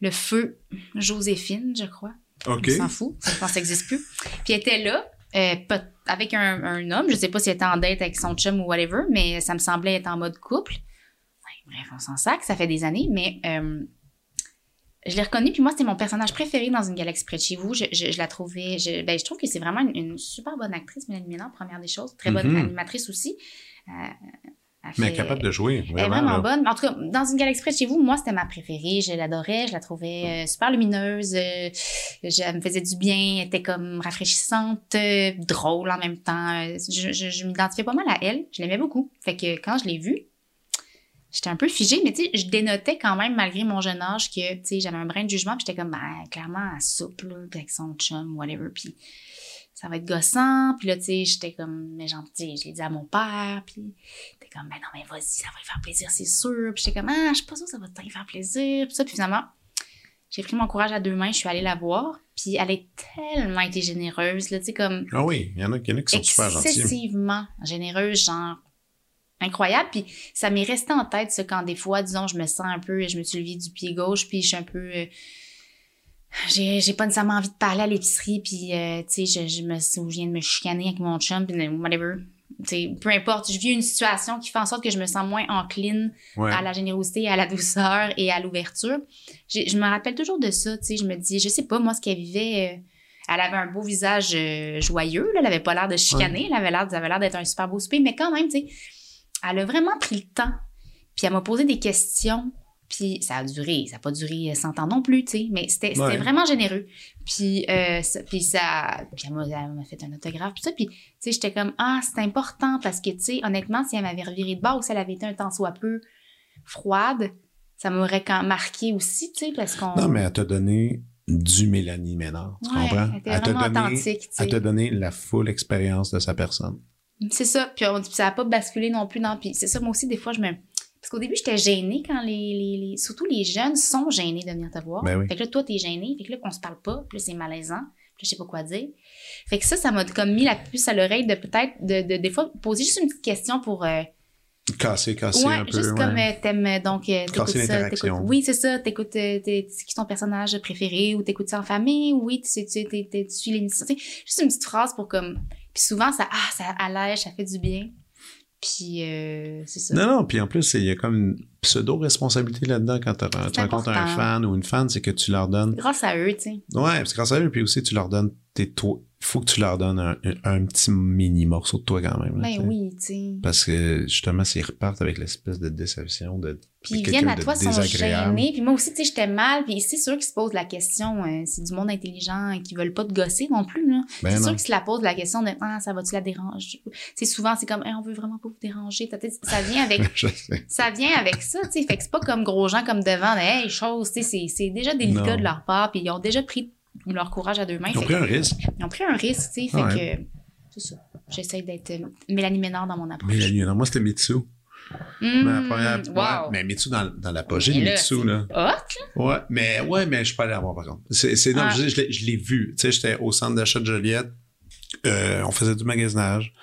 le Feu Joséphine, je crois. OK. On s'en fout, je pense que ça n'existe plus. Puis elle était là, euh, avec un, un homme, je sais pas si elle était en date avec son chum ou whatever, mais ça me semblait être en mode couple. Ouais, bref, on s'en sac, ça fait des années, mais euh, je l'ai reconnue, puis moi, c'était mon personnage préféré dans une galaxie près de chez vous. Je, je- je la trouvais, je, ben, je trouve que c'est vraiment une, une super bonne actrice, Mélanie Ménard, première des choses, très bonne Mhm. animatrice aussi. Euh, Mais capable de jouer, elle est vraiment. vraiment là. bonne. En tout cas, dans une galaxie près de chez vous, moi, c'était ma préférée. Je l'adorais. Je la trouvais euh, super lumineuse. euh, je- elle me faisait du bien. Elle était comme rafraîchissante, euh, drôle en même temps. Je, je, je m'identifiais pas mal à elle. Je l'aimais beaucoup. Fait que quand je l'ai vue, j'étais un peu figée, mais tu sais, je dénotais quand même, malgré mon jeune âge, que, tu sais, j'avais un brin de jugement. Puis j'étais comme, ben, clairement, elle puis avec son chum, whatever. Puis ça va être gossant. Puis là, tu sais, j'étais comme, mais sais, je l'ai dit à mon père. Puis T'es comme, ben non, mais vas-y, ça va lui faire plaisir, c'est sûr. Puis j'étais comme, ah, je suis pas sûre que ça va te faire plaisir. Puis ça, puis finalement, j'ai pris mon courage à deux mains, je suis allée la voir. Puis elle est tellement été généreuse, là, tu sais, comme Ah oui, il y en a, y en a qui sont super gentils. excessivement généreuse, genre incroyable. Puis ça m'est resté en tête, ça, quand des fois, disons, je me sens un peu, je me suis levée du pied gauche, puis je suis un peu. euh, j'ai, j'ai pas nécessairement envie de parler à l'épicerie, puis, euh, tu sais, je, je me souviens de me chicaner avec mon chum, puis whatever. Tu sais, peu importe, je vis une situation qui fait en sorte que je me sens moins encline Ouais. à la générosité, à la douceur et à l'ouverture. Je me rappelle toujours de ça, tu sais, je me dis, je sais pas, moi, ce qu'elle vivait, euh, elle avait un beau visage euh, joyeux, là, elle avait pas l'air de chicaner, elle avait l'air, elle avait l'air d'être un super beau souper, mais quand même, tu sais, elle a vraiment pris le temps, puis elle m'a posé des questions, puis ça a duré, ça a pas duré 100 ans non plus, tu sais, mais c'était Ouais. vraiment généreux. Puis, euh, ça, puis ça, puis elle m'a fait un autographe, puis ça, puis tu sais, j'étais comme, ah, c'est important, parce que, tu sais, honnêtement, si elle m'avait reviré de bord ou si elle avait été un temps soit peu froide, ça m'aurait quand marqué aussi, tu sais, parce qu'on... Non, mais elle t'a donné du Mélanie Ménard, tu Ouais, comprends? elle était Elle t'a donné, authentique, tu sais. elle t'a donné la full expérience de sa personne. C'est ça. Puis on- puis ça n'a pas basculé non plus dans. Puis c'est ça, moi aussi, des fois, je me. Parce qu'au début, j'étais gênée quand les, les, les- Surtout les jeunes sont gênés de venir te voir. Ben oui. Fait que là, toi, t'es gêné. Fait que là, qu'on se parle pas. Puis là, c'est malaisant. Puis je sais pas quoi dire. Fait que ça, ça m'a comme mis la puce à l'oreille de peut-être, de, de, des fois, poser juste une petite question pour. euh, Casser, casser ouais, un peu. juste ouais. comme euh, t'aimes euh, donc euh, Casser ça, oui c'est ça t'écoutes qui ton personnage préféré ou t'écoutes ça en famille? Oui tu sais tu t'es- tu suis l'émission tu juste une petite phrase pour comme puis souvent ça ah ça allège ça fait du bien puis euh, c'est ça Non, non, puis en plus, il y a comme une pseudo-responsabilité là-dedans quand tu rencontres un fan ou une fan, c'est que tu leur donnes. grâce à eux tu sais Ouais, que grâce à eux, puis aussi, tu leur donnes tes toi. Il faut que tu leur donnes un, un- petit mini morceau de toi quand même. là, ben oui tu sais Parce que justement, s'ils repartent avec l'espèce de déception, de. puis ils viennent à toi sont gênés puis moi aussi tu sais j'étais mal puis c'est sûr qu'ils se posent la question euh, c'est du monde intelligent et qui veulent pas te gosser non plus là Ben c'est sûr qu'ils se la posent la question de ah ça va-tu la déranger? C'est souvent c'est comme Hey, on veut vraiment pas vous déranger ça vient avec ça vient avec ça, tu sais. Fait que c'est pas comme gros gens comme devant, de, hey, chose, tu sais, c'est- c'est déjà délicat Non. de leur part, puis ils ont déjà pris leur courage à deux mains. Ils ont pris que- un risque. ils ont pris un risque, tu sais. Fait Ouais. que, c'est ça. J'essaie d'être euh, Mélanie Ménard dans mon approche. Mélanie, non, moi, c'était Mitsu. Mmh, Mais la première- wow. ouais, mais Mitsu dans, dans l'apogée de Mitsu, là. Hot, Ouais, mais, ouais, mais je suis pas allé la voir, par contre. C'est, c'est, non, Ah. je, je l'ai vu. Tu sais, j'étais au centre d'achat de Joliette. Euh, on faisait du magasinage.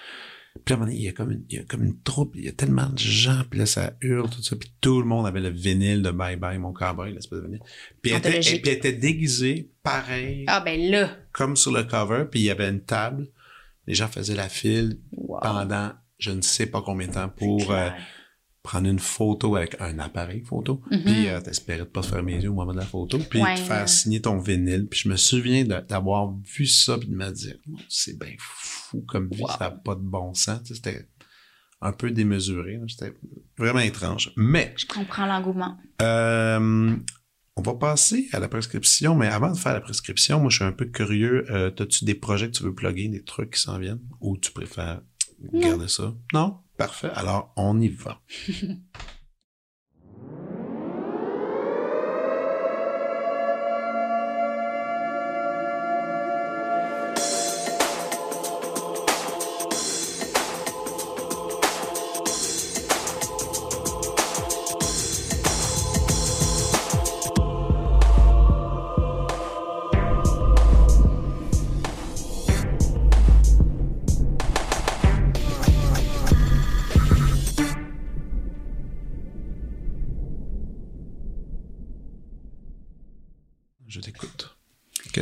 Puis à un moment donné, il y a comme une, il y a comme une troupe, il y a tellement de gens, puis là, ça hurle, tout ça. Puis tout le monde avait le vinyle de Bye Bye, mon cowboy, l'espèce de vinyle. Puis elle était, puis elle était déguisée, pareil, Ah, ben là. comme sur le cover, puis il y avait une table. Les gens faisaient la file Wow. pendant je ne sais pas combien de temps pour euh. Prendre une photo avec un appareil photo, Mhm. puis euh, t'espérais de pas se faire mes yeux au moment de la photo, puis Ouais. te faire signer ton vinyle. Puis je me souviens d'avoir vu ça, puis de me dire, c'est bien fou comme vie, ça n'a pas de bon sens. Tu sais, C'était un peu démesuré, là. c'était vraiment étrange. Mais Je comprends l'engouement. euh, on va passer à la prescription, mais avant de faire la prescription, moi je suis un peu curieux. Euh, T'as-tu des projets que tu veux plugger, des trucs qui s'en viennent, ou tu préfères Non. garder ça? Non? Parfait. Alors, on y va.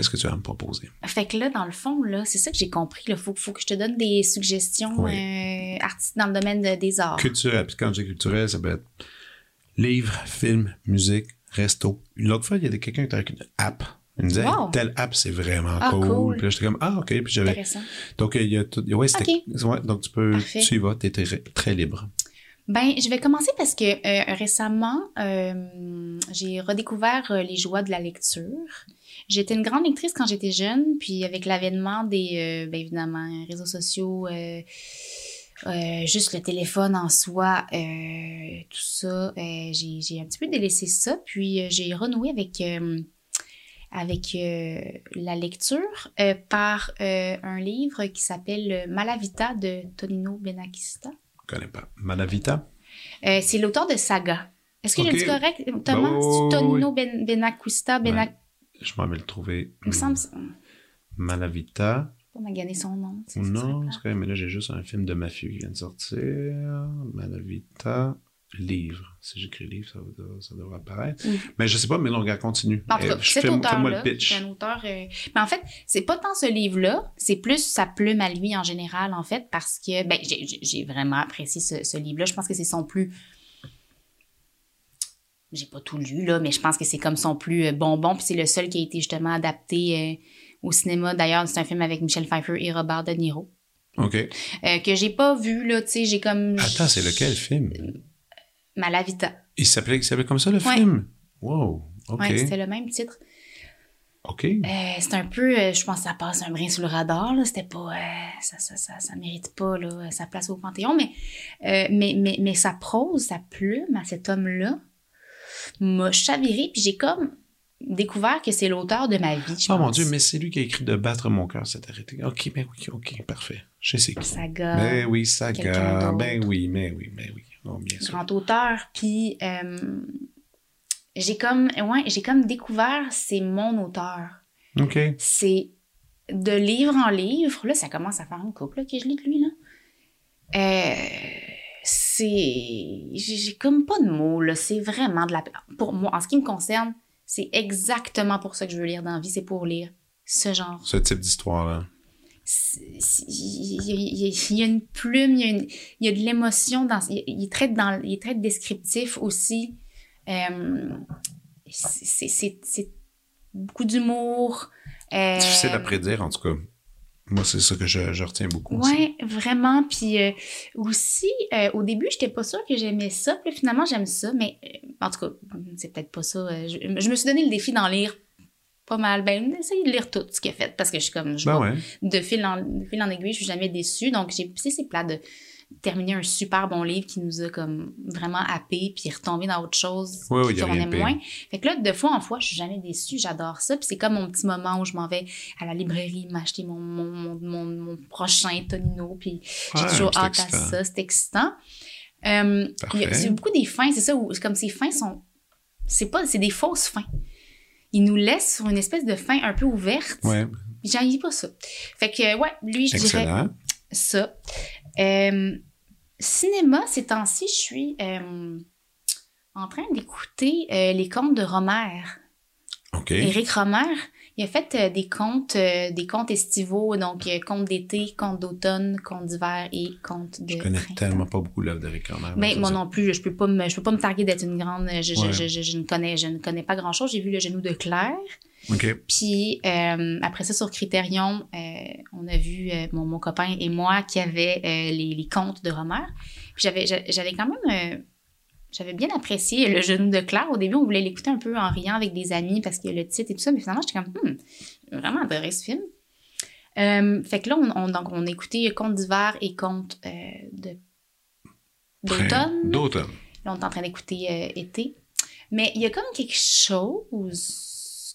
Qu'est-ce que tu vas me proposer? Fait que là, dans le fond, là, c'est ça que j'ai compris. Il faut, faut que je te donne des suggestions Oui. euh, artistes dans le domaine de- des arts. Culturel. Puis quand je dis culturel, ça peut être livre, film, musique, resto. L'autre fois, il y a quelqu'un qui était avec une app. Il me disait, Wow. Hey, telle app, c'est vraiment Ah, cool. cool. Puis là, j'étais comme, ah, OK. Puis j'avais. Donc, il y a tout. Ouais, c'était. Ouais, donc, tu peux. Parfait. Tu y vas, t'es très, très libre. Ben, je vais commencer parce que euh, récemment, euh, j'ai redécouvert euh, les joies de la lecture. J'étais une grande lectrice quand j'étais jeune, puis avec l'avènement des, euh, ben évidemment, réseaux sociaux, euh, euh, juste le téléphone en soi, euh, tout ça, j'ai un petit peu délaissé ça, puis j'ai renoué avec avec la lecture par un livre qui s'appelle Malavita de Tonino Benakista. Je connais pas. Malavita? C'est l'auteur de Saga. Est-ce que j'ai dit correct, Thomas? Bah, oui, Tonino Ben- Benac... Je m'en vais le trouver. Il me semble... Malavita. pas magané son nom. tu sais, Non, c'est c'est quand même, mais là, j'ai juste un film de mafieux qui vient de sortir. Malavita, livre. Si j'écris livre, ça, ça devrait apparaître. Mm. Mais je sais pas, mais regarde, continue. En tout cas, Eh, je cet le auteur-là, pitch. un auteur... euh, Mais en fait, c'est pas tant ce livre-là, c'est plus sa plume à lui en général, en fait, parce que ben, j'ai vraiment apprécié ce, ce livre-là. Je pense que c'est son plus... J'ai pas tout lu, là, mais je pense que c'est comme son plus euh, bonbon, puis c'est le seul qui a été justement adapté euh, au cinéma. D'ailleurs, c'est un film avec Michel Pfeiffer et Robert De Niro. OK. euh, que j'ai pas vu, là, tu sais, j'ai comme... Attends, c'est lequel film? Malavita. Il s'appelait il s'appelait comme ça, le Ouais. film? Wow. OK. Ouais, c'était le même titre. OK. Euh, c'est un peu, euh, je pense que ça passe un brin sous le radar, là. C'était pas, euh, ça, ça, ça, ça mérite pas, là, sa place au Panthéon, mais, mais, mais, mais sa prose, sa plume à cet homme-là m'a chaviré, puis j'ai comme découvert que c'est l'auteur de ma vie, Oh pense. mon Dieu, mais c'est lui qui a écrit De battre mon cœur s'est arrêté. OK, ben oui, OK, parfait. Je sais c'est qui. Saga, Ben oui, Saga. Ben oui, mais oui, mais oui. Oh, bien sûr. grand auteur, puis euh, j'ai comme, ouais, j'ai comme découvert, c'est mon auteur. OK. c'est de livre en livre. Là, ça commence à faire une couple là, que je lis de lui. Là. Euh, c'est. J'ai comme pas de mots, là. C'est vraiment de la. Pour moi, en ce qui me concerne, c'est exactement pour ça que je veux lire dans la vie. C'est pour lire ce genre. Ce type d'histoire-là. Il y, a- une plume, il y a, une- il y a de l'émotion dans. Il, très dans, il descriptif aussi. Euh, c'est- c'est c'est- c'est beaucoup d'humour. Euh, Difficile à prédire, en tout cas. Moi, c'est ça que je, je retiens beaucoup. Ouais, vraiment. Puis euh, aussi, euh, au début, j'étais pas sûre que j'aimais ça. Puis finalement, j'aime ça. Mais euh, en tout cas, c'est peut-être pas ça. je, je me suis donné le défi d'en lire pas mal. Ben, d'essayer de lire tout ce qu'il a fait. Parce que je suis comme. Je Ben vois- ouais. de, fil en, de fil en aiguille, je suis jamais déçue. Donc, j'ai c'est plat de terminer un super bon livre qui nous a comme vraiment happé puis retomber dans autre chose Oui, oui, qu'on aime moins. Fait que là, de fois en fois, je suis jamais déçue, j'adore ça. Puis c'est comme mon petit moment où je m'en vais à la librairie m'acheter mon, mon, mon, mon, mon prochain Tonino. Puis j'ai Ouais, toujours hâte excitant. à ça, c'est excitant. Euh, il y a- Parfait. c'est beaucoup des fins, c'est ça, où comme ces fins sont. C'est pas, c'est des fausses fins. Ils nous laissent sur une espèce de fin un peu ouverte. Ouais. J'en pas ça. Fait que, ouais, lui, je dirais Excellent. ça. Euh, cinéma, ces temps-ci, je suis euh, en train d'écouter euh, les contes de Romer. OK. Éric Romer, il a fait des contes, des contes estivaux, donc contes d'été, contes d'automne, contes d'hiver et contes de Je connais printemps. tellement pas beaucoup l'œuvre d'Eric Romer. Mais c'est moi ça. non plus, je peux pas me, je peux pas me targuer d'être une grande. Je, je- Ouais. je, je, je ne connais, je ne connais pas grand chose. J'ai vu le genou de Claire. OK. Puis euh, après ça, sur Critérion, euh, on a vu euh, mon, mon copain et moi qui avait euh, les, les contes de Romer. Puis j'avais, j'a- j'avais quand même. j'avais bien apprécié le genou de Claire. Au début, on voulait l'écouter un peu en riant avec des amis parce que le titre et tout ça, mais finalement, j'étais comme, j'ai vraiment adoré ce film. Fait que là, on, on- donc, on a écouté Contes d'hiver et Contes de d'automne. D'automne. Là, on est en train d'écouter été. Mais il y a comme quelque chose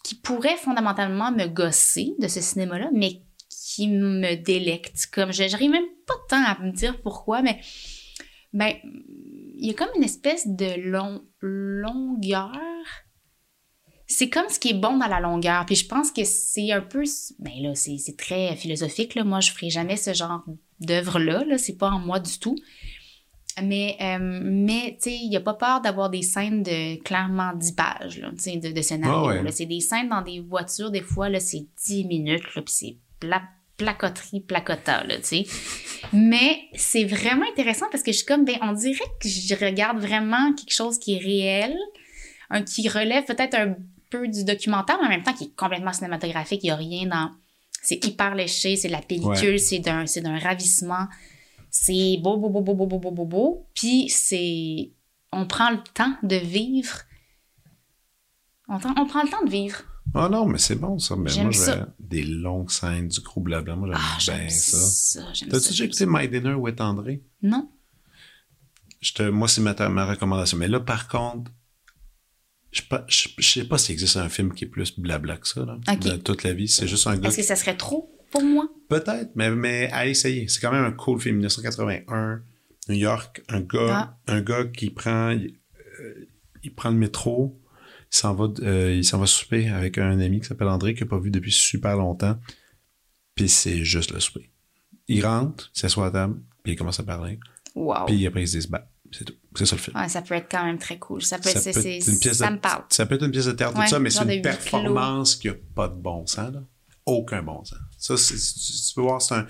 qui pourrait fondamentalement me gosser de ce cinéma-là, mais qui me délecte. Comme je j'arrive même pas tant à me dire pourquoi, mais ben il y a comme une espèce de long, longueur. C'est comme ce qui est bon dans la longueur. Puis je pense que c'est un peu. Ben là, c'est très philosophique. Moi, je ferai jamais ce genre d'œuvre-là. Là. C'est pas en moi du tout. Mais, euh, mais tu sais, il n'y a pas peur d'avoir des scènes de clairement 10 pages là, tu sais, de, de scénario. Ah ouais. C'est des scènes dans des voitures, des fois, c'est 10 minutes, puis c'est pla placoterie, placota, tu sais. Mais c'est vraiment intéressant parce que je suis comme, ben, on dirait que je regarde vraiment quelque chose qui est réel, un, qui relève peut-être un peu du documentaire, mais en même temps qui est complètement cinématographique. Il n'y a rien dans. C'est hyper léché, c'est de la pellicule, Ouais. c'est d'un, c'est d'un ravissement. C'est beau, beau, beau, beau, beau, beau, beau, beau, beau. Puis c'est. On prend le temps de vivre. On, on prend le temps de vivre. Ah non, mais c'est bon ça. Mais moi, ça. des longues scènes, du gros blabla. Moi, j'aime Ah, bien ça. ça. T'as-tu déjà écouté My Dinner with André? Non. Je te, moi, c'est ma, ma recommandation. Mais là, par contre, je, je, je sais pas s'il existe un film qui est plus blabla que ça, là, Ok. de toute la vie. C'est juste un gars. Est-ce que ça serait trop pour moi? Peut-être, mais, mais à essayer. C'est quand même un cool film. 1981, New York, un gars, Ah. un gars qui prend, il, euh, il prend le métro, il s'en va, euh, il s'en va souper avec un ami qui s'appelle André, qu'il n'a pas vu depuis super longtemps. Puis c'est juste le souper. Il rentre, il s'assoit à table, puis il commence à parler. Wow. Puis après, il se dit, bah, c'est tout. C'est ça le film. Ouais, ça peut être quand même très cool. Ça peut, Ça être une pièce ça de- me parle. Ça peut être une pièce de théâtre, Ouais, tout ça, mais c'est une performance qui a pas de bon sens, là. Aucun bon sens. Ça, c'est- tu, peux voir, c'est un.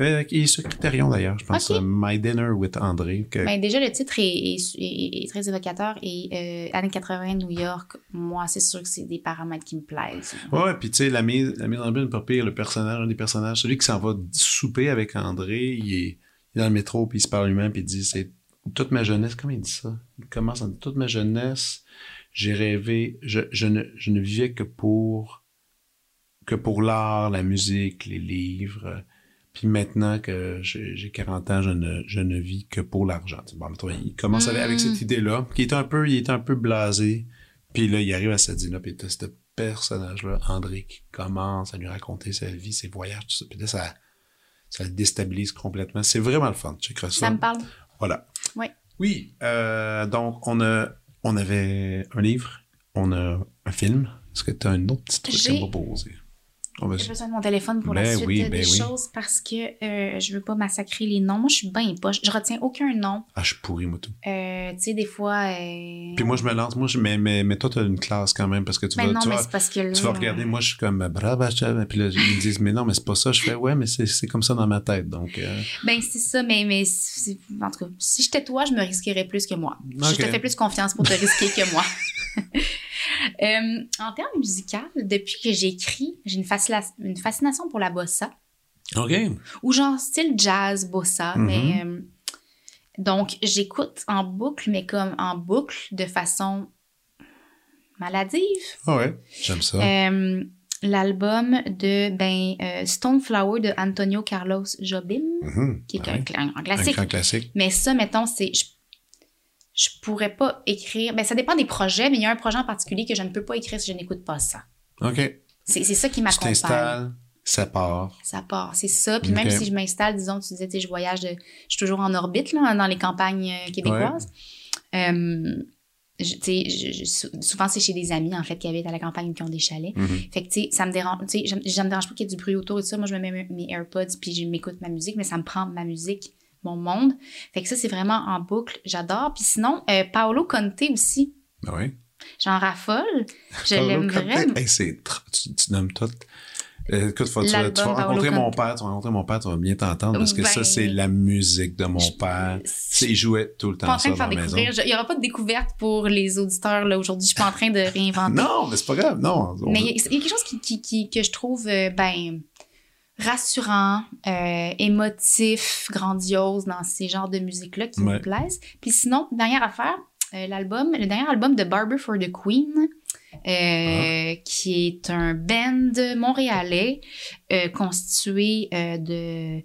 Euh, il est sur Criterion d'ailleurs, je pense. My Dinner with André. que- Ben, déjà, le titre est, est- est- est très évocateur et euh, années 80, New York, moi, c'est sûr que c'est des paramètres qui me plaisent. Ouais, puis tu sais, la mise, la mise en abîme, pas pire, le personnage, un des personnages, celui qui s'en va souper avec André, il est, il est dans le métro, puis il se parle lui-même, puis il dit, c'est toute ma jeunesse, comment il dit ça? Il commence en toute ma jeunesse, j'ai rêvé, je, je, ne, je ne vivais que pour, que pour l'art, la musique, les livres, puis maintenant que j'ai j'ai 40 ans, je ne, je ne vis que pour l'argent. Bon, il commence avec, avec cette Mm. idée-là, qui est un peu, il est un peu blasé, puis là, il arrive à cette dîner, puis t'as ce personnage-là, André, qui commence à lui raconter sa vie, ses voyages, tout ça. Puis là, ça, ça le déstabilise complètement. C'est vraiment le fun. Tu ça. Ça me parle. Voilà. Oui. Oui. euh, donc, on a, on avait un livre, on a un film. Est-ce que tu as un autre petit truc à proposer? Va J'ai besoin de mon téléphone pour Ben la suite oui, euh, ben des oui. choses parce que euh, je veux pas massacrer les noms. Moi, je suis bien poche. Je retiens aucun nom. Ah, je suis pourri, moi, tout. Euh, tu sais, des fois. euh, Puis moi, je me lance. Moi, je, mais, mais, mais toi, tu as une classe quand même parce que tu Ben vas. non, tu mais vas- c'est parce que là, tu vas regarder, moi je suis comme brava, puis là ils me disent mais non mais c'est pas ça, je fais ouais mais c'est comme ça dans ma tête donc euh, Ben, c'est ça, mais, mais en tout cas, si j'étais toi, je me risquerais plus que moi. Je te fais plus confiance pour te risquer que moi. Euh, en termes musicaux, depuis que j'écris, j'ai une, fascina- une fascination pour la bossa, ok ou genre style jazz bossa, Mhm. mais euh, donc j'écoute en boucle, mais comme en boucle de façon maladive. ah ouais j'aime ça Euh, L'album de ben, euh, Stoneflower de Antonio Carlos Jobim, Mhm. qui est Ah un, un un classique. grand classique Mais ça, mettons, c'est. Je, je pourrais pas écrire. Ben, ça dépend des projets, mais il y a un projet en particulier que je ne peux pas écrire si je n'écoute pas ça. ok C'est c'est ça qui tu m'accompagne. t'installes ça part Ça part, c'est ça. Puis même si je m'installe, disons, tu disais, tu sais, je voyage, de, je suis toujours en orbite là, dans les campagnes euh, québécoises. Euh, je- tu sais, je- je- sou- souvent, c'est chez des amis, en fait, qui habitent à la campagne qui ont des chalets. Mhm. Fait que, tu sais, ça me dérange, tu sais, me dérange pas qu'il y ait du bruit autour et tout ça. Moi, je me mets mes- mes AirPods puis je m'écoute ma musique, mais ça me prend ma musique, mon monde. Fait que ça, c'est vraiment en boucle. J'adore. Puis sinon, euh, Paolo Conte aussi. ah ouais? J'en raffole. Je l'aime vraiment. hey, tu, tu nommes tout Euh, écoute, faut- tu, vas- tu rencontrer mon père, tu vas rencontrer mon père, tu vas bien t'entendre parce que ça, Ben, c'est la musique de mon je- père. Il jouait tout le Je suis pas temps en train de faire dans la maison. découvrir. Je- Il n'y aura pas de découverte pour les auditeurs là aujourd'hui. Je suis pas en train de réinventer. Non, mais c'est pas grave, non. on- Mais il y, a quelque chose qui, qui- qui- que je trouve euh, ben rassurant, euh, émotif, grandiose dans ces genres de musique-là qui Ouais. me plaisent. Puis sinon, dernière affaire, euh, l'album, le dernier album de Barber for the Queen, euh, Ah. qui est un band montréalais constitué de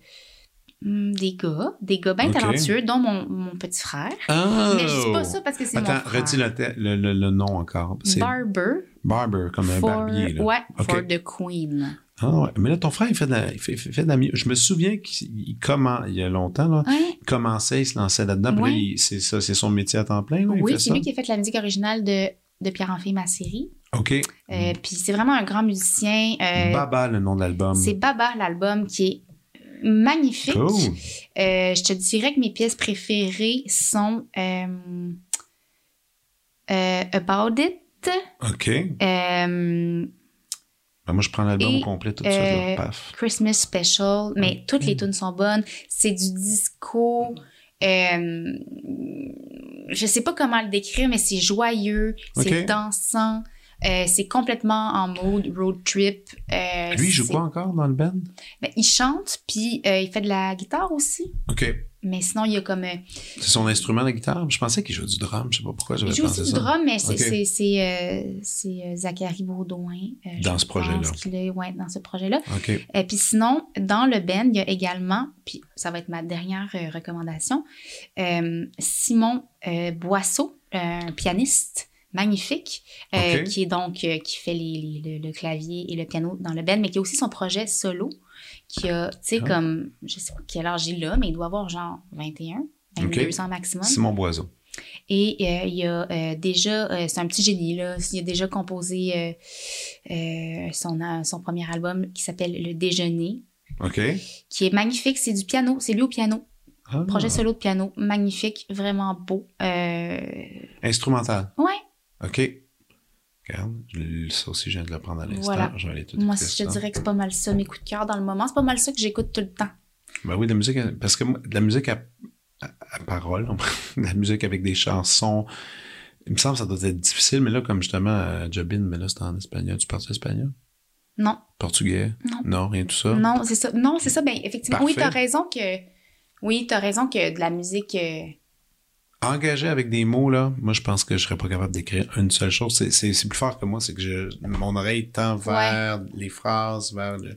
hum, des gars, des gars bien talentueux, dont mon, mon petit frère. Oh! Mais je dis pas ça parce que c'est mon Attends, frère. redis le, le, le- le nom encore. Barber Barber, comme un for, barbier. Là. ouais, for the Queen. Ah ouais. Mais là, ton frère, il fait de la, il fait, fait de la Je me souviens qu'il il commen- il y a longtemps, là, Ouais. il commençait, il se lançait là-dedans. Puis là, c'est ça, c'est son métier à temps plein. Là, Oui, c'est lui qui a fait la musique originale de, de Pierre-Enfer, ma série. OK. Euh, Puis c'est vraiment un grand musicien. euh, Baba, le nom de l'album. c'est Baba, l'album, qui est magnifique. Cool. Euh, je te dirais que mes pièces préférées sont About It, OK. Ben, moi, je prends l'album complet tout de suite. là. euh, Paf. Christmas Special, mais toutes les Mm. tunes sont bonnes. C'est du disco. euh, je sais pas comment le décrire, mais c'est joyeux, c'est dansant, euh, c'est complètement en mode road trip. euh, Lui, il joue quoi encore dans le band? Ben, il chante, puis euh, il fait de la guitare aussi. OK. Mais sinon, il y a comme. C'est son instrument, la guitare? Je pensais qu'il jouait du drum. Je sais pas pourquoi j'avais il joue pensé aussi du ça. drum, mais c'est Ok. c'est- Zachary Baudouin. Dans ce projet-là. ouais, dans ce projet-là. OK. Et puis sinon, dans le band, il y a également, puis ça va être ma dernière recommandation, Simon Boisseau, un pianiste magnifique, euh, qui est donc euh, qui fait les, les- le, le clavier et le piano dans le band, mais qui a aussi son projet solo, qui a, tu sais, Ah. comme, je sais pas quel âge il a, mais il doit avoir genre 21, 22 Ok. ans maximum. Simon Boiseau. Et euh, il a euh, déjà, euh, c'est un petit génie, là. Il a déjà composé son, son premier album qui s'appelle Le Déjeuner, OK. qui est magnifique. C'est du piano, c'est lui au piano. Ah. Projet solo de piano, magnifique, vraiment beau. Instrumental. ouais, OK. Regarde, ça aussi, je viens de le prendre à l'instant. Voilà. Je vais aller tout moi, je te dirais que c'est pas mal ça, mes coups de cœur dans le moment. C'est pas mal ça que j'écoute tout le temps. Ben oui, de la musique, parce que de la musique à, à, à parole, de la musique avec des chansons, il me semble que ça doit être difficile, mais là, comme justement, euh, Jobin, mais là, c'est en espagnol. Tu parles espagnol? Non, Portugais? Non. rien de tout ça? non, c'est ça. Non, c'est ça. Ben, effectivement, oui, t'as raison que. Oui, t'as raison que de la musique. euh, Engagé avec des mots, là, moi, je pense que je serais pas capable d'écrire une seule chose. C'est- plus fort que moi, c'est que je, mon oreille tend vers les phrases, vers le...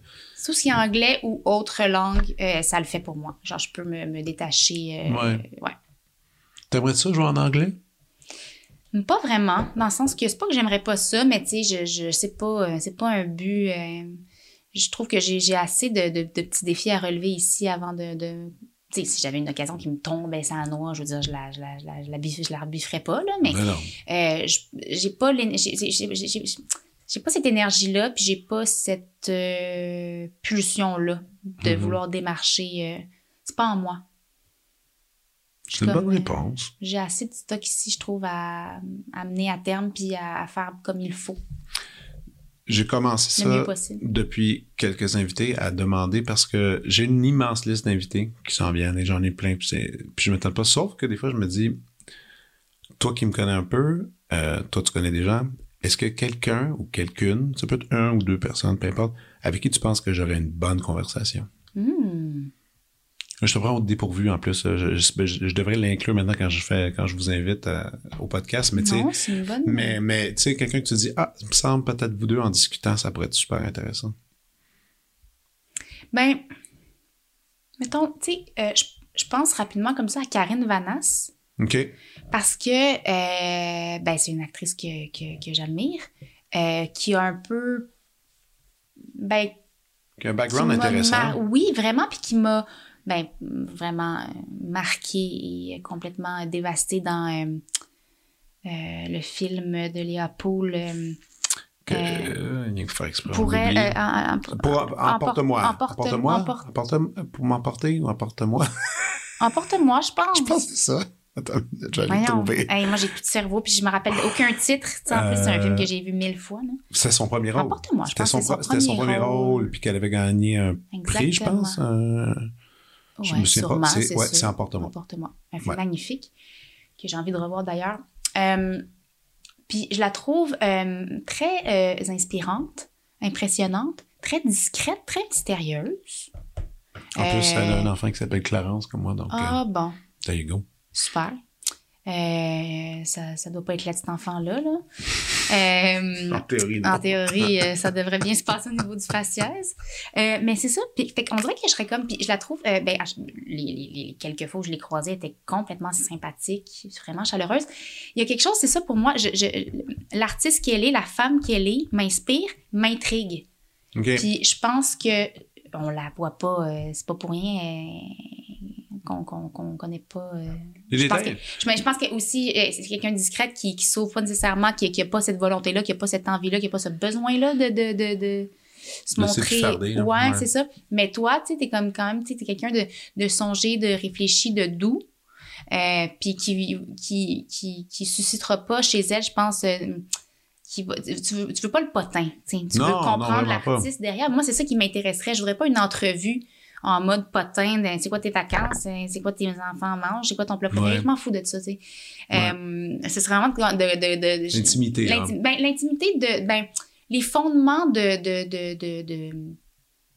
Tout ce qui est anglais ou autre langue, euh, ça le fait pour moi. Genre, je peux me, me détacher. euh, Ouais. ouais. T'aimerais ça jouer en anglais? Pas vraiment, dans le sens que c'est pas que j'aimerais pas ça, mais tu sais, je, je sais pas, euh, c'est pas un but. euh, je trouve que j'ai j'ai assez de, de- de petits défis à relever ici avant de. de si j'avais une occasion qui me tombait sans noix, je veux dire, je la, je la, je la, je la, biffe- je la rebifferais pas, là, mais Ben euh, j'ai pas j'ai- pas cette énergie-là, puis j'ai pas cette euh, pulsion-là de Mhm. vouloir démarcher. euh, c'est pas en moi. C'est une bonne réponse. J'ai assez de stock ici, je trouve, à, à mener à terme puis à, à faire comme il faut, J'ai commencé ça depuis quelques invités à demander parce que j'ai une immense liste d'invités qui s'en viennent et j'en ai plein. Puis, je me tente pas. Sauf que des fois, je me dis, toi qui me connais un peu, euh, toi tu connais des gens, est-ce que quelqu'un ou quelqu'une, ça peut être un ou deux personnes, peu importe, avec qui tu penses que j'aurais une bonne conversation? Hmm. Je te prends au dépourvu en plus. euh, Je, je- je- devrais l'inclure maintenant quand je fais quand je vous invite à- au podcast. Mais tu sais, Non, c'est une bonne. mais, mais tu sais, quelqu'un que tu dis Ah, il me semble peut-être vous deux en discutant, ça pourrait être super intéressant. Ben, mettons, tu sais, euh, je, je pense rapidement comme ça à Karine Vanas. OK. Parce que euh, ben, c'est une actrice que, que, que j'admire, euh, qui a un peu. Ben, Qui a un background intéressant. Oui, vraiment, puis qui m'a ben, vraiment euh, marqué et complètement dévasté dans euh, euh, le film de Léa Poul. euh, euh, euh, pourrait. euh, en- Pour, emporte-moi. emporte- Emporte-moi? emporte- pour m'emporter ou emporte-moi? Emporte-moi, je pense. je pense que c'est ça. Attends, je vais trouver. Hey, moi, j'ai plus de cerveau, puis je me rappelle aucun titre. En plus, c'est un Euh, film que j'ai vu mille fois. C'est son premier rôle. Emporte-moi, je C'était pense son, premier rôle, puis qu'elle avait gagné un prix, je Exactement. pense. un- je Ouais, me souviens pas. sûrement, C'est- c'est ouais, Emporte-moi. Emporte-moi. Un film Ouais. magnifique que j'ai envie de revoir d'ailleurs. Euh, puis je la trouve euh, très euh, inspirante, impressionnante, très discrète, très mystérieuse. En plus, elle a un enfant qui s'appelle Clarence, comme moi, donc Ah bon, there you go. super. Euh, ça, ça doit pas être là, cet enfant-là. Là. Euh, En théorie, non. en théorie, euh, ça devrait bien se passer au niveau du faciès. Euh, mais c'est ça. Puis, fait qu'on dirait que je serais comme. Puis je la trouve. ben, les, les- les quelques fois où je l'ai croisée, elle était complètement sympathique, vraiment chaleureuse. Il y a quelque chose, c'est ça pour moi. Je, je- L'artiste qu'elle est, la femme qu'elle est, m'inspire, m'intrigue. Puis je pense que on la voit pas, c'est pas pour rien qu'on qu'on connaît pas. euh. Les je pense détails. Je, je pense que aussi euh, c'est quelqu'un de discrète qui qui s'ouvre pas nécessairement, qui qui a pas cette volonté là, qui a pas cette envie là, qui a pas ce besoin là de de de, de se montrer. s'effarder, là. ouais, Ouais. c'est ça. Mais toi, tu t'es comme quand même, tu t'es quelqu'un de de songé, de réfléchi, de doux. Euh, puis qui, qui, qui, qui suscitera pas chez elle, je pense, euh, qui va- tu, veux, tu veux pas le potin, tu Non, veux comprendre l'artiste derrière. Moi, c'est ça qui m'intéresserait. Je voudrais pas une entrevue en mode potin, c'est quoi tes vacances, euh, c'est quoi tes enfants mangent, c'est quoi ton plat préféré? Ouais. Je m'en fous de ça, tu sais. Ouais. Euh, ce serait vraiment de... de, de, de- L'intimité. L'inti- ben, l'intimité de... Ben, les fondements de, de, de, de,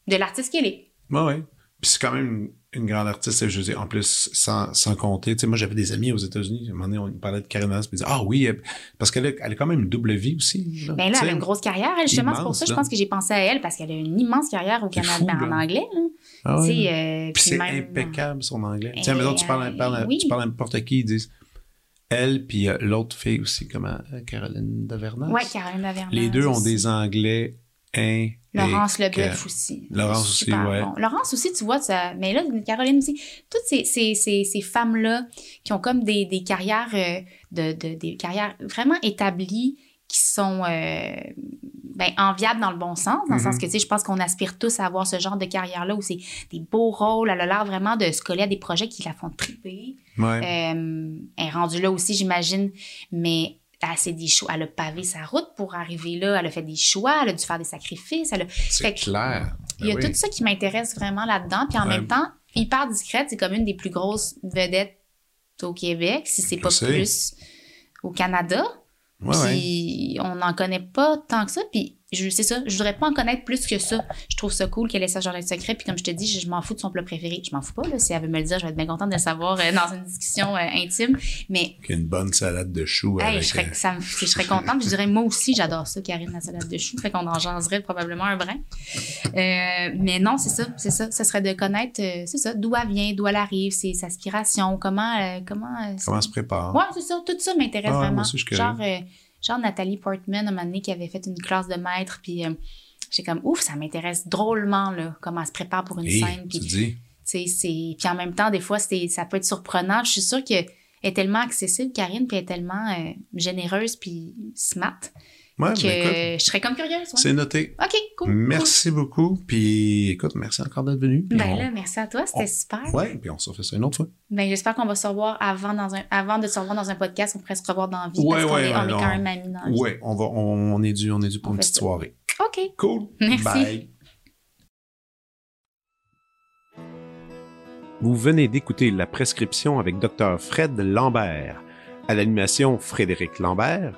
de, l'artiste qu'elle est. Ouais, ouais. Puis c'est quand même une, grande artiste, je veux dire, en plus, sans, sans compter. Tu sais, moi, j'avais des amis aux États-Unis. À un moment donné, on parlait de Karen puis disaient, ah oui, elle- parce qu'elle a, elle a quand même une double vie aussi. Là, Ben là, tu elle a une grosse carrière, elle, justement. C'est pour ça, je pense que j'ai pensé à elle, parce qu'elle a une immense carrière au Canada, fou, ben, en anglais. Là. Ah. Tu sais, euh, Puis c'est même- impeccable son anglais. Tiens, maintenant tu parles, euh, parles- oui. tu parles à n'importe qui, ils disent elle, puis euh, l'autre fille aussi, comment euh, Caroline Davernas? Ouais, Caroline Lavergne. Les deux ont des anglais Laurence. Leboeuf aussi. Laurence aussi, ouais. bon. Laurence aussi, tu vois, ça... mais là, Caroline aussi. Toutes ces, ces, ces, ces femmes-là qui ont comme des, des carrières, euh, de, de- des carrières vraiment établies, qui sont euh, ben, enviables dans le bon sens, dans le sens que, tu sais, je pense qu'on aspire tous à avoir ce genre de carrière-là où c'est des beaux rôles. Elle a l'air vraiment de se coller à des projets qui la font triper. Ouais. Euh, elle est rendue là aussi, j'imagine, mais elle, s'est des choix. elle a pavé sa route pour arriver là. Elle a fait des choix, elle a dû faire des sacrifices. Elle a... c'est clair. Il y a Ben oui. tout ça qui m'intéresse vraiment là-dedans. Puis en Ouais. même temps, hyper discrète, c'est comme une des plus grosses vedettes au Québec, si c'est pas sais. plus au Canada. Ouais, ouais. Puis on n'en connaît pas tant que ça. Puis je c'est ça, je voudrais pas en connaître plus que ça. Je trouve ça cool qu'elle ait ce genre de secret. Puis comme je te dis, je, je m'en fous de son plat préféré. Je m'en fous pas. Là. Si elle veut me le dire, je vais être bien contente de le savoir euh, dans une discussion euh, intime. Mais Qu'il y a une bonne salade de choux hey, avec. je, serais, euh, ça me- je serais contente. Je dirais, moi aussi, j'adore ça, Karine, la salade de choux. Fait qu'on en jaserait probablement un brin. Euh, mais non, c'est ça, c'est ça. Ça serait de connaître, c'est ça, d'où elle vient, d'où elle arrive, ses aspirations, comment, comment. comment elle se prépare. Ouais, c'est ça. Tout ça m'intéresse Ah vraiment. aussi, je genre, genre Nathalie Portman, un moment donné, qui avait fait une classe de maître, puis euh, j'ai comme, ouf, ça m'intéresse drôlement, là, comment elle se prépare pour une Hey, scène. Puis, tu sais, c'est... Puis en même temps, des fois, c'est... ça peut être surprenant. Je suis sûre qu'elle est tellement accessible, Karine, puis elle est tellement euh, généreuse, puis smart, Ouais, que ben écoute, je serais comme curieuse. ouais. c'est noté. OK, cool. Merci beaucoup. Puis écoute, merci encore d'être venu. Ben on- là, merci à toi, c'était super. Ouais, puis on se refait ça une autre fois. Ben, j'espère qu'on va se revoir avant, dans un, avant de se revoir dans un podcast. On pourrait se revoir dans la vie Ouais, parce qu'on ouais, est, on est non. quand même amis dans la vie. Ouais, on va, on, on est dû, on est dû pour On une petite ça. soirée. OK. Cool. Merci. Bye. Vous venez d'écouter La Prescription avec Dr. Fred Lambert. À l'animation, Frédéric Lambert.